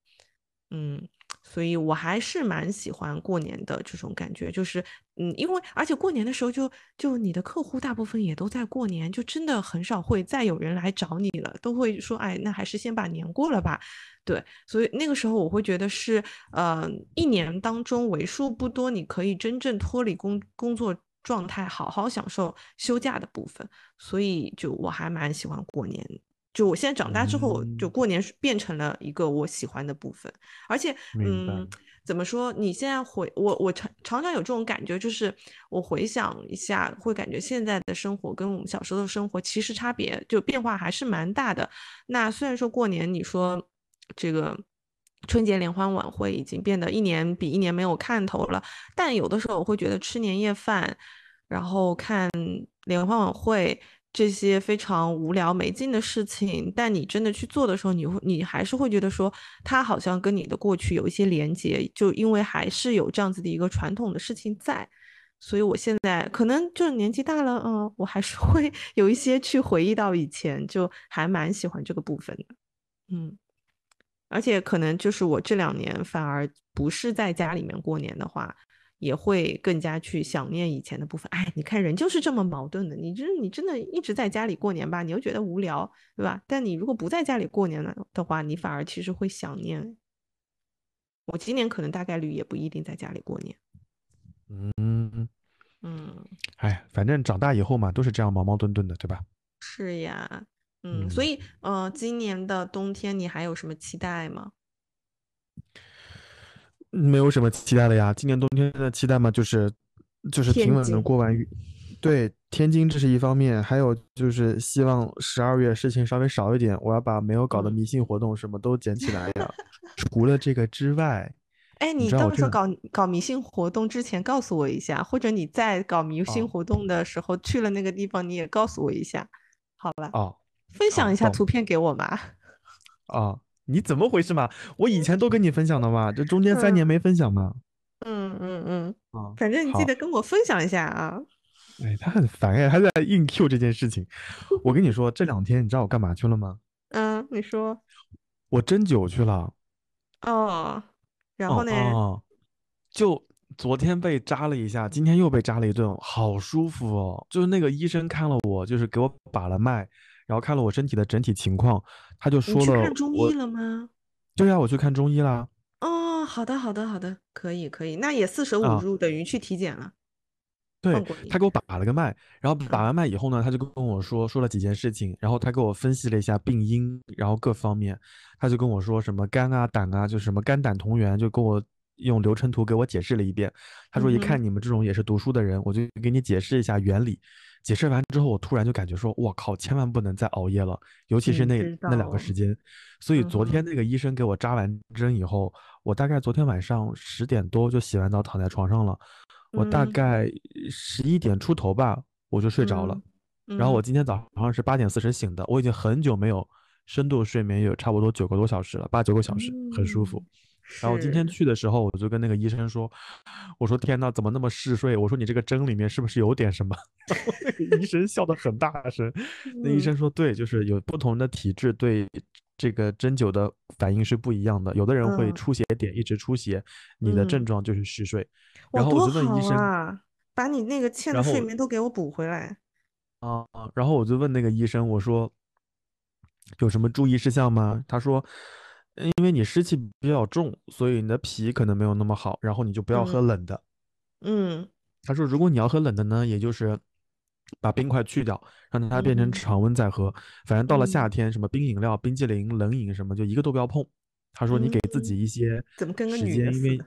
嗯。所以我还是蛮喜欢过年的这种感觉，就是，嗯，因为而且过年的时候，就就你的客户大部分也都在过年，就真的很少会再有人来找你了，都会说，哎，那还是先把年过了吧。对，所以那个时候我会觉得是，呃，一年当中为数不多你可以真正脱离工工作状态，好好享受休假的部分。所以就我还蛮喜欢过年。就我现在长大之后，就过年变成了一个我喜欢的部分，而且，嗯，怎么说？你现在回我，我常常常有这种感觉，就是我回想一下，会感觉现在的生活跟我们小时候的生活其实差别就变化还是蛮大的。那虽然说过年，你说这个春节联欢晚会已经变得一年比一年没有看头了，但有的时候我会觉得吃年夜饭，然后看联欢晚会。这些非常无聊没劲的事情，但你真的去做的时候，你会你还是会觉得说，它好像跟你的过去有一些连接，就因为还是有这样子的一个传统的事情在，所以我现在可能就是年纪大了，嗯，我还是会 有一些去回忆到以前，就还蛮喜欢这个部分的，嗯，而且可能就是我这两年反而不是在家里面过年的话，也会更加去想念以前的部分。哎，你看人就是这么矛盾的，你就是你真的一直在家里过年吧，你又觉得无聊，对吧？但你如果不在家里过年了的话，你反而其实会想念。我今年可能大概率也不一定在家里过年。嗯，嗯，哎，反正长大以后嘛，都是这样矛矛盾盾的，对吧？是呀，嗯，所嗯，以呃，今年的冬天你还有什么期待吗？没有什么期待的呀。今年冬天的期待嘛，就是就是平稳的，过完雨。对，天津这是一方面，还有就是希望十二月事情稍微少一点，我要把没有搞的嗯，迷信活动什么都捡起来呀。除了这个之外，哎，你到时候搞搞迷信活动之前告诉我一下，或者你在搞迷信啊活动的时候去了那个地方，你也告诉我一下，好吧？哦分享一下图片给我嘛。啊，你怎么回事嘛？我以前都跟你分享的嘛，这中间三年嗯没分享嘛。嗯嗯嗯，啊，反正你记得，跟我分享一下啊。哎，他很烦哎，他在硬 Q 这件事情。我跟你说，这两天你知道我干嘛去了吗？嗯，你说我针灸去了。哦，然后哦呢？哦，就昨天被扎了一下，今天又被扎了一顿，好舒服哦。就是那个医生看了我，就是给我把了脉，然后看了我身体的整体情况，他就说你去，看中医了吗？对呀，我去看中医啦。哦，好的，好的，好的，可以，可以，那也四舍五啊，入等于去体检了，对。他给我把了个脉，然后把嗯完脉以后呢，他就跟我说说了几件事情，然后他给我分析了一下病因，然后各方面，他就跟我说什么肝啊、胆啊，就是什么肝胆同源，就跟我用流程图给我解释了一遍。他说一看你们这种也是读书的人，我就给你解释一下原理。解释完之后，我突然就感觉说，我靠，千万不能再熬夜了，尤其是那那两个，时间。所以昨天那个医生给我扎完针以后，我大概昨天晚上十点多就洗完澡躺在床上了。我大嗯概十一点出头吧，我就睡着了。嗯然后我嗯，今天早上是八点四十醒的，我已经很久没有深度睡眠，有差不多九个多小时了，八九个小时，很舒服。嗯，然后今天，去的时候，我就跟那个医生说，我说天呐，怎么那么嗜睡？我说你这个针里面是不是有点什么？然后那个医生笑得很大声。那医嗯生说，对，就是有不同的体质对这个针灸的反应是不一样的，有的人会嗯出血点一直出血，你的症嗯，状就是嗜睡。哇，然后我就问医生，啊，把你那个欠的睡眠都给我补回来。啊，然后我就问那个医生，我说有什么注意事项吗？他说，嗯因为你湿气比较重，所以你的脾可能没有那么好，然后你就不要喝嗯冷的。嗯他说，如果你要喝冷的呢，也就是把冰块去掉，让它变成嗯常温再喝。反正到了夏嗯天，什么冰饮料、冰激凌、冷饮什么，就一个都不要碰。他说，你给自嗯，己一些怎么跟个时间，因为？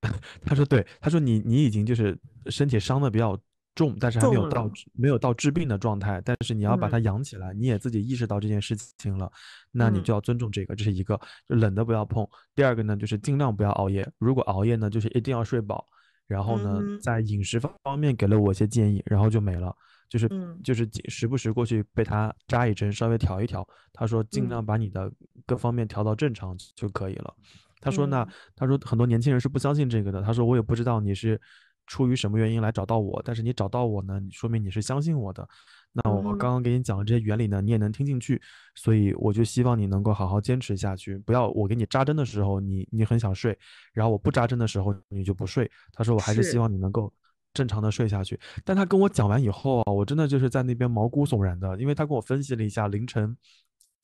他说对，他说你你已经就是身体伤的比较重，但是还没有到没有到治病的状态，但是你要把它嗯养起来，你也自己意识到这件事情了，那你嗯就要尊重这个，这是一个，就冷的不要碰。第二个呢，就是尽量不要熬夜，如果熬夜呢，就是一定要睡饱。然后呢，嗯在饮食方方面给了我一些建议，然后就没了，就是嗯就是时不时过去被他扎一针，稍微调一调。他说尽嗯量把你的各方面调到正常就可以了。他说那嗯他说很多年轻人是不相信这个的。他说我也不知道你是出于什么原因来找到我，但是你找到我呢，说明你是相信我的。那我刚刚给你讲的这些原理呢，你也能听进去，所以我就希望你能够好好坚持下去，不要我给你扎针的时候你你很想睡，然后我不扎针的时候你就不睡。他说我还是希，望你能够正常的睡下去。但他跟我讲完以后啊，我真的就是在那边毛骨悚然的，因为他跟我分析了一下凌晨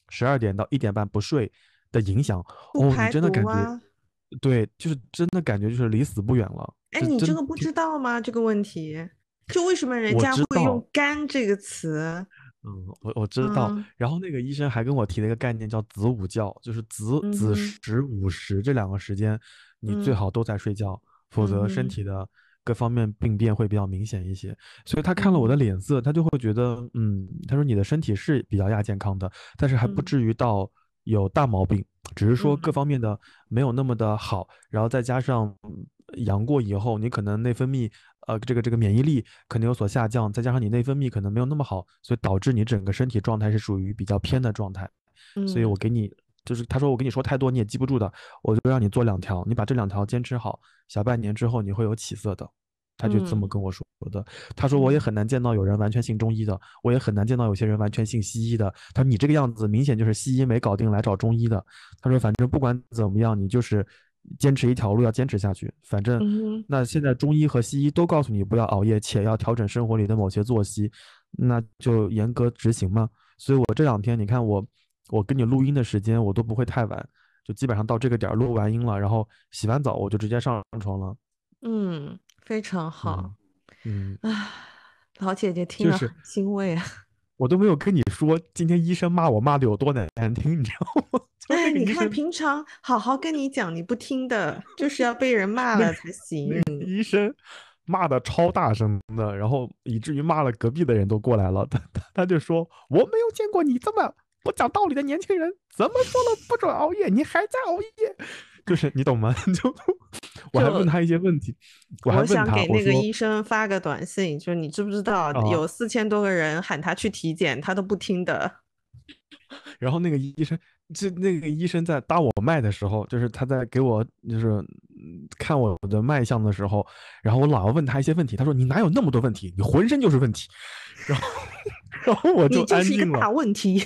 十二点到一点半不睡的影响。哦，你真的感觉。对，就是真的感觉就是离死不远了，哎，你这个不知道吗？这个问题，就为什么人家会用知道。“肝”这个词？嗯，我我知道。嗯然后那个医生还跟我提了一个概念，叫子午觉，就是子嗯子时午时这两个时间，你最嗯好都在睡觉，否则身嗯体的各方面病变会比较明显一些。所以他看了我的嗯脸色，他就会觉得，嗯，他说你的身体是比较亚健康的，但是还不嗯至于到有大毛病，只是说各嗯方面的没有那么的好，然后再加上嗯阳过以后，你可能内分泌，呃，这个这个免疫力可能有所下降，再加上你内分泌可能没有那么好，所以导致你整个身体状态是属于比较偏的状态。所以嗯我给你，就是他说我跟你说太多你也记不住的，我就让你做两条，你把这两条坚持好，小半年之后你会有起色的。他就这么嗯跟我说的。他说我也嗯很难见到有人完全信中医的，我也很难见到有些人完全信西医的。他说你这个样子明显就是西医没搞定来找中医的。他说反正不管怎么样，你就是坚持一条路要坚持下去。反正嗯那现在中医和西医都告诉你不要熬夜，且要调整生活里的某些作息，那就严格执行嘛。所以我这两天你看我我跟你录音的时间我都不会太晚，就基本上到这个点儿录完音了，然后洗完澡我就直接上床了。嗯，非常好。嗯，啊，老姐姐听了很欣慰啊。我都没有跟你说今天医生骂我骂的有多难听，你知道吗？就哎，你看平常好好跟你讲，你不听的，就是要被人骂了才行。医生骂的超大声的，然后以至于骂了隔壁的人都过来了。他他他就说我没有见过你这么不讲道理的年轻人，怎么说了不准熬夜，你还在熬夜，就是你懂吗？就我还问他一些问题，我还问他，想给那个医生发个短信，就是你知不知道啊有四千多个人喊他去体检，他都不听的。然后那个医生，这那个医生在搭我脉的时候，就是他在给我就是嗯看我的脉象的时候，然后我老要问他一些问题，他说你哪有那么多问题，你浑身就是问题，然后然后我就安静了是一个大。问题。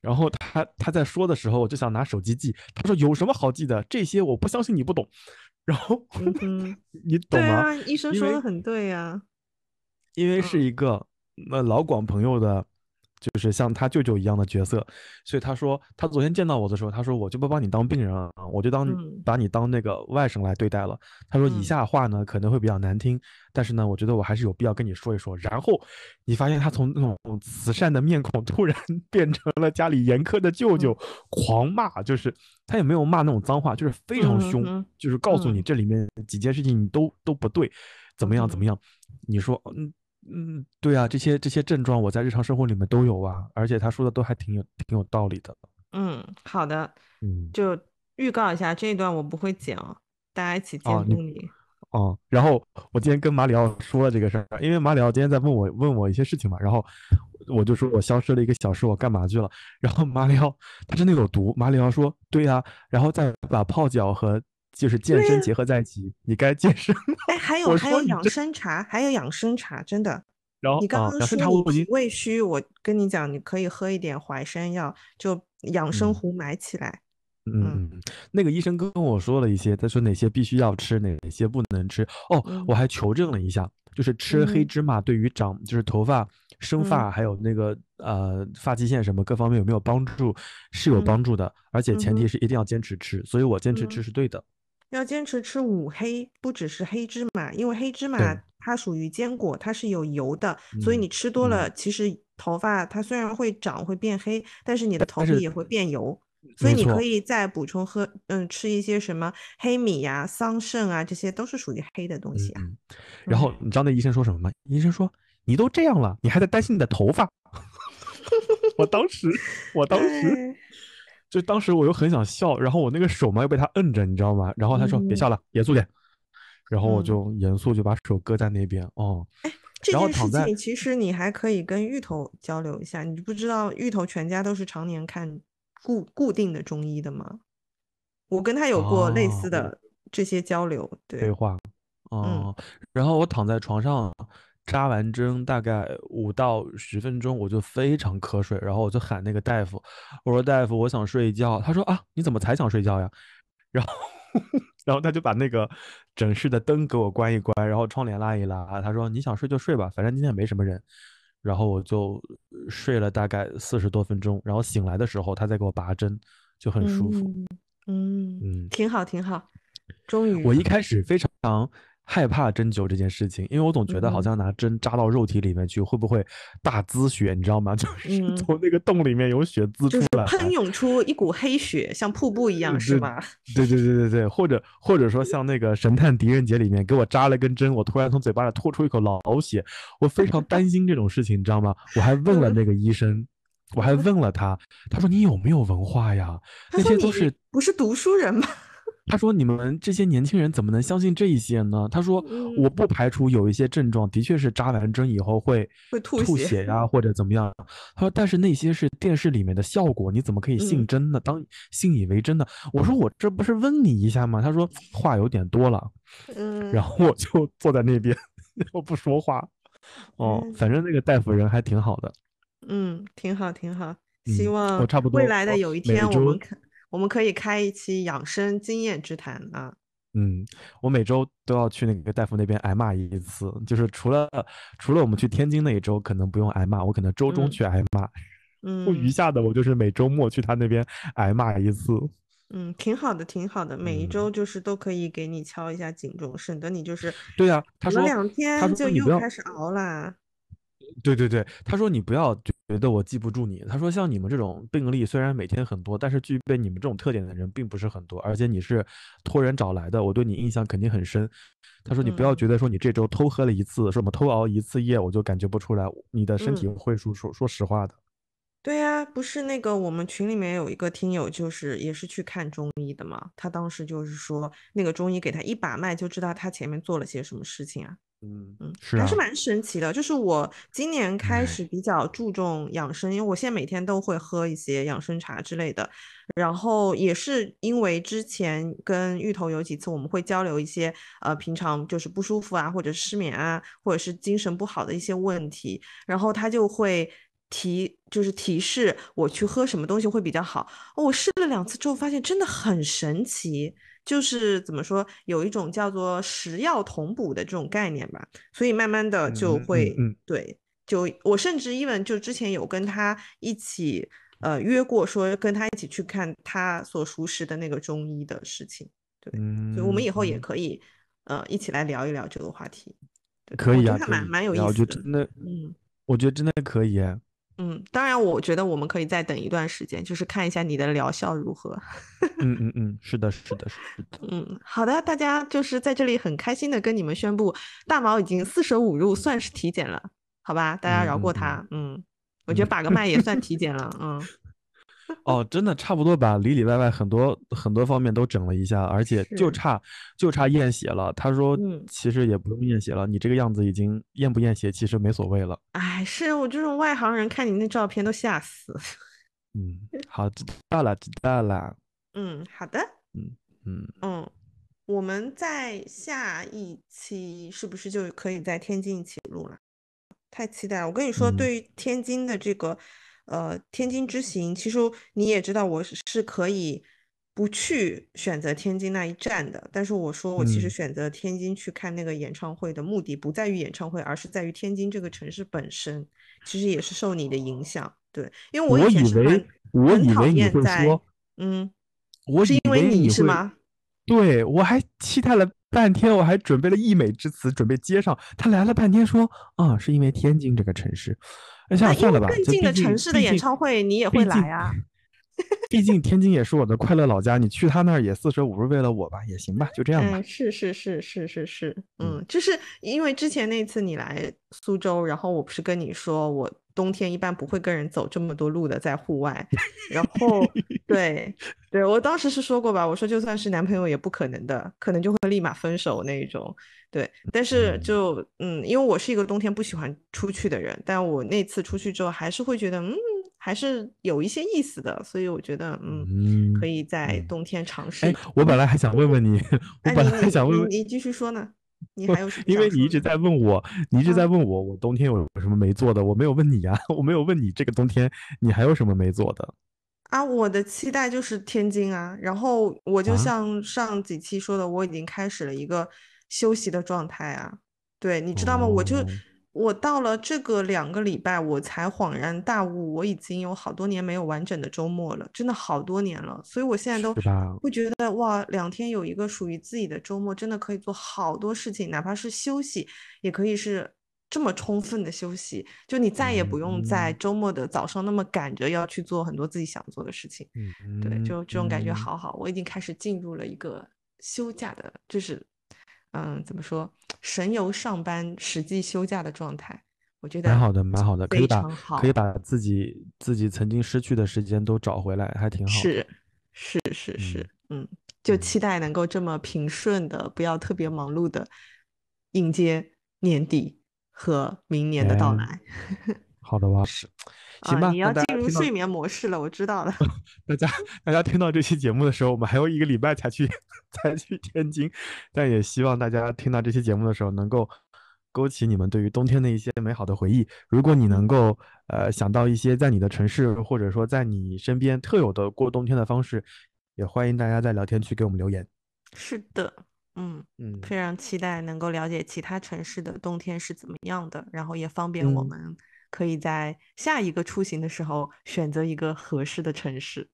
然后他他在说的时候，我就想拿手机记，他说有什么好记的？这些我不相信你不懂。然后嗯，你懂吗？对啊，医生说的很对呀。因为是一个那老广朋友的，就是像他舅舅一样的角色，所以他说他昨天见到我的时候，他说我就不把你当病人了，我就当把你当那个外甥来对待了。他说以嗯下话呢可能会比较难听，但是呢，我觉得我还是有必要跟你说一说。然后你发现他从那种慈善的面孔突然 变成了家里严苛的舅舅，狂骂，就是他也没有骂那种脏话，就是非常凶，就是告诉你嗯这里面几件事情你都都不对，怎么样怎么嗯样。你说，嗯嗯，对啊，这些这些症状我在日常生活里面都有啊，而且他说的都还挺有挺有道理的。嗯，好的，嗯，就预告一下这一段我不会剪哦，大家一起监督你。哦，然后我今天跟马里奥说了这个事儿，因为马里奥今天在问我问我一些事情嘛，然后我就说我消失了一个小时，我干嘛去了？然后马里奥他真的有毒，马里奥说对呀、然后再把泡脚和就是健身结合在一起，你该健身了。哎，还有还有养生茶，还有养生茶，真的。然后啊，你刚刚说你胃虚，我跟你讲，你可以喝一点淮山药，就养生嗯壶买起来。嗯嗯，那个医生跟我说了一些，他说哪些必须要吃，哪些不能吃。哦，嗯我还求证了一下，就是吃黑嗯芝麻对于长就是头发、生嗯发还有那个呃发际线什么各方面有没有帮助，是有嗯帮助的，而且前提是一定要坚持吃，所以我坚持嗯吃是对的。要坚持吃五黑，不只是黑芝麻，因为黑芝麻它属于坚果，它是有油的，所以嗯你吃多嗯了，其实头发它虽然会长会变黑，但是你的头皮也会变油。所以你可以再补充喝，嗯，吃一些什么黑米呀、桑葚啊，这些都是属于黑的东西啊。嗯，然后你知道那医生说什么吗？医生说你都这样了，你还在担心你的头发？我当时，我当时。哎就当时我又很想笑，然后我那个手嘛又被他摁着，你知道吗？然后他说、别嗯笑了，严肃点。然后我嗯就严肃就把手搁在那边哦。这件事情其实你还可以跟芋头交流一下，你不知道芋头全家都是常年看固固定的中医的吗？我跟他有过类似哦的这些交流，对对，话，嗯哦，然后我躺在床上扎完针，大概五到十分钟，我就非常瞌睡，然后我就喊那个大夫，我说大夫，我想睡觉。他说啊，你怎么才想睡觉呀？然后 然后他就把那个诊室的灯给我关一关，然后窗帘拉一拉，他说你想睡就睡吧，反正今天也没什么人。然后我就睡了大概四十多分钟，然后醒来的时候他再给我拔针，就很舒服。嗯嗯，嗯挺好挺好，终于我一开始非常害怕针灸这件事情，因为我总觉得好嗯像拿针扎到肉体里面去，会不会大滋血？你知道吗？就是嗯从那个洞里面有血滋就是出来。喷涌出一股黑血，像瀑布一样，是对吧？对对对对对，或者或者说像那个《神探狄仁杰》里面给我扎了根针，我突然从嘴巴里吐出一口老血，我非常担心这种事情，你知道吗？我还问了那个医生，我还问了他，他说你有没有文化呀？那些都是不是读书人吗？他说你们这些年轻人怎么能相信这一些呢？他说嗯我不排除有一些症状的确是扎完针以后会会吐血呀、或者怎么样。他说但是那些是电视里面的效果，你怎么可以信嗯真呢？当信以为真呢？我说我这不是问你一下吗？他说话有点多了，嗯，然后我就坐在那边，我不说话。哦，嗯反正那个大夫人还挺好的。嗯，挺好，挺好。希嗯望未来的有一天，我们我们可以开一期养生经验之谈啊。嗯，我每周都要去那个大夫那边挨骂一次，就是除了除了我们去天津那一周可能不用挨骂，我可能周中嗯去挨骂，嗯余嗯下的我就是每周末去他那边挨骂一次。嗯，挺好的，挺好的。每一嗯周就是都可以给你敲一下警钟，省得你就是对呀、他说隔两天就又开始熬啦。对对对，他说你不要觉得我记不住你。他说像你们这种病例虽然每天很多，但是具备你们这种特点的人并不是很多，而且你是托人找来的，我对你印象肯定很深。他说你不要嗯觉得说你这周偷喝了一次，什么偷熬一次夜，我就感觉不出来，你的身体嗯会说说说实话的。对呀，不是那个我们群里面有一个听友，就是也是去看中医的嘛。他当时就是说，那个中医给他一把脉就知道他前面做了些什么事情啊。嗯嗯，是啊还是蛮神奇的。就是我今年开哎始比较注重养生，因为我现在每天都会喝一些养生茶之类的。然后也是因为之前跟芋头有几次我们会交流一些呃平常就是不舒服啊，或者失眠啊，或者是精神不好的一些问题，然后他就会。提就是提示我去喝什么东西会比较好。哦我试了两次之后，发现真的很神奇。就是怎么说，有一种叫做食药同补的这种概念吧，所以慢慢的就嗯嗯会、嗯对，就我甚至 even 就之前有跟他一起呃约过，说跟他一起去看他所熟识的那个中医的事情，对，嗯，所以我们以后也嗯可以呃一起来聊一聊这个话题，对，可以啊，蛮蛮有意思的，我觉得真的，嗯。我觉得真的可以哎。嗯，当然，我觉得我们可以再等一段时间，就是看一下你的疗效如何。嗯嗯嗯，是的，是的，是的。嗯，好的，大家就是在这里很开心的跟你们宣布，大毛已经四舍五入算是体检了，好吧？大家饶过他。嗯，我觉得把个脉也算体检了。嗯，哦，真的差不多吧，里里外外很多很多方面都整了一下，而且就差就差验血了。他说嗯其实也不用验血了，你这个样子已经验不验血其实没所谓了。哎，是我这种外行人看你那照片都吓死。嗯，好，知道了，知道了。嗯，好的。嗯，嗯嗯，我们在下一期是不是就可以在天津一起录了？太期待了！我跟你说，嗯对于天津的这个呃天津之行，其实你也知道，我是是可以不去选择天津那一站的。但是我说，我其实嗯选择天津去看那个演唱会的目的不在于演唱会，而是在于天津这个城市本身。其实也是受你的影响，对，因为我以为是很我很讨以为你厌在会说，嗯，是因为你是吗？对，我还期待了半天，我还准备了溢美之词，准备接上。他来了半天说，啊，是因为天津这个城市。那因为想算了吧，更近的城市的演唱会你也会来啊。毕竟天津也是我的快乐老家，你去他那儿也四舍五入为了我吧，也行吧，就这样吧嗯，。是是是是是是，嗯嗯，就是因为之前那次你来苏州，然后我不是跟你说，我冬天一般不会跟人走这么多路的，在户外，然后 对对，我当时是说过吧，我说就算是男朋友也不可能的，可能就会立马分手那一种。对，但是嗯。就嗯，因为我是一个冬天不喜欢出去的人，但我那次出去之后，还是会觉得嗯，还是有一些意思的，所以我觉得嗯，嗯，可以在嗯冬天尝。试。哎我本来还想问问你，我哎，本来还想问你你继续说呢，你还有什么因为你一直在问我，你一直嗯在问我，我冬天有什么没做的，我没有问你呀，我没有问你这个冬天你还有什么没做的。啊，我的期待就是天津啊，然后我就啊像上几期说的，我已经开始了一个休息的状态啊。对，你知道吗？我就哦我到了这个两个礼拜，我才恍然大悟，我已经有好多年没有完整的周末了，真的好多年了。所以我现在都会觉得哇，两天有一个属于自己的周末，真的可以做好多事情，哪怕是休息，也可以是这么充分的休息，就你再也不用在嗯周末的早上那么赶着要去做很多自己想做的事情。嗯，对，就这种感觉嗯好好，我已经开始进入了一个休假的，就是嗯，怎么说，神游上班，实际休假的状态。我觉得蛮好的，蛮好的，可以把可以把自己自己曾经失去的时间都找回来，还挺好的。是是是是，嗯，就期待能够这么平顺的，不要特别忙碌的迎接年底和明年的到来。好的吧，是，行吧。你要进入睡眠模式了，我知道了。大家大家听到这期节目的时候，我们还有一个礼拜才去 才去天津，但也希望大家听到这期节目的时候，能够勾起你们对于冬天的一些美好的回忆。如果你能够呃想到一些在你的城市或者说在你身边特有的过冬天的方式，也欢迎大家在聊天区给我们留言。是的，嗯嗯，非常期待能够了解其他城市的冬天是怎么样的，然后也方便我们。可以在下一个出行的时候选择一个合适的城市。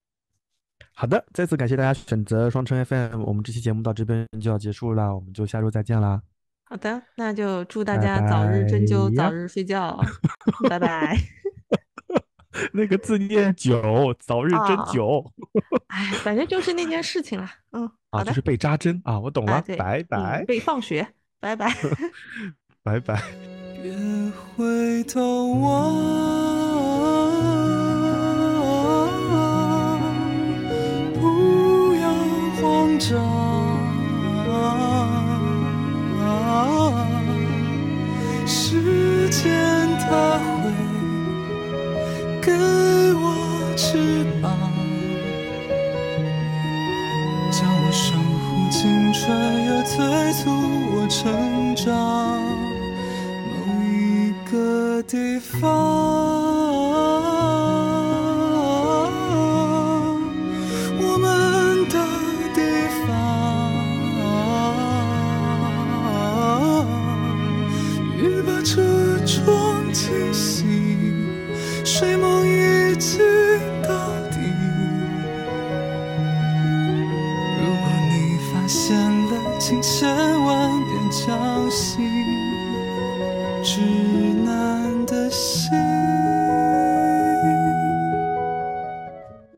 好的，再次感谢大家选择双城 FM，我们这期节目到这边就要结束了，我们就下周再见啦。好的，那就祝大家早日针灸，早日睡觉，拜拜。那个字念灸，早日针灸。哎，反正就是那件事情了。嗯，啊，就是被扎针啊，我懂了，拜拜。被放学，拜拜，拜拜。别回头望，不要慌张。时间它会给我翅膀，叫我守护青春，又催促我成长。个地方，我们的地方，雨把车窗清洗，睡梦一起到底。如果你发现了，请千万别叫醒。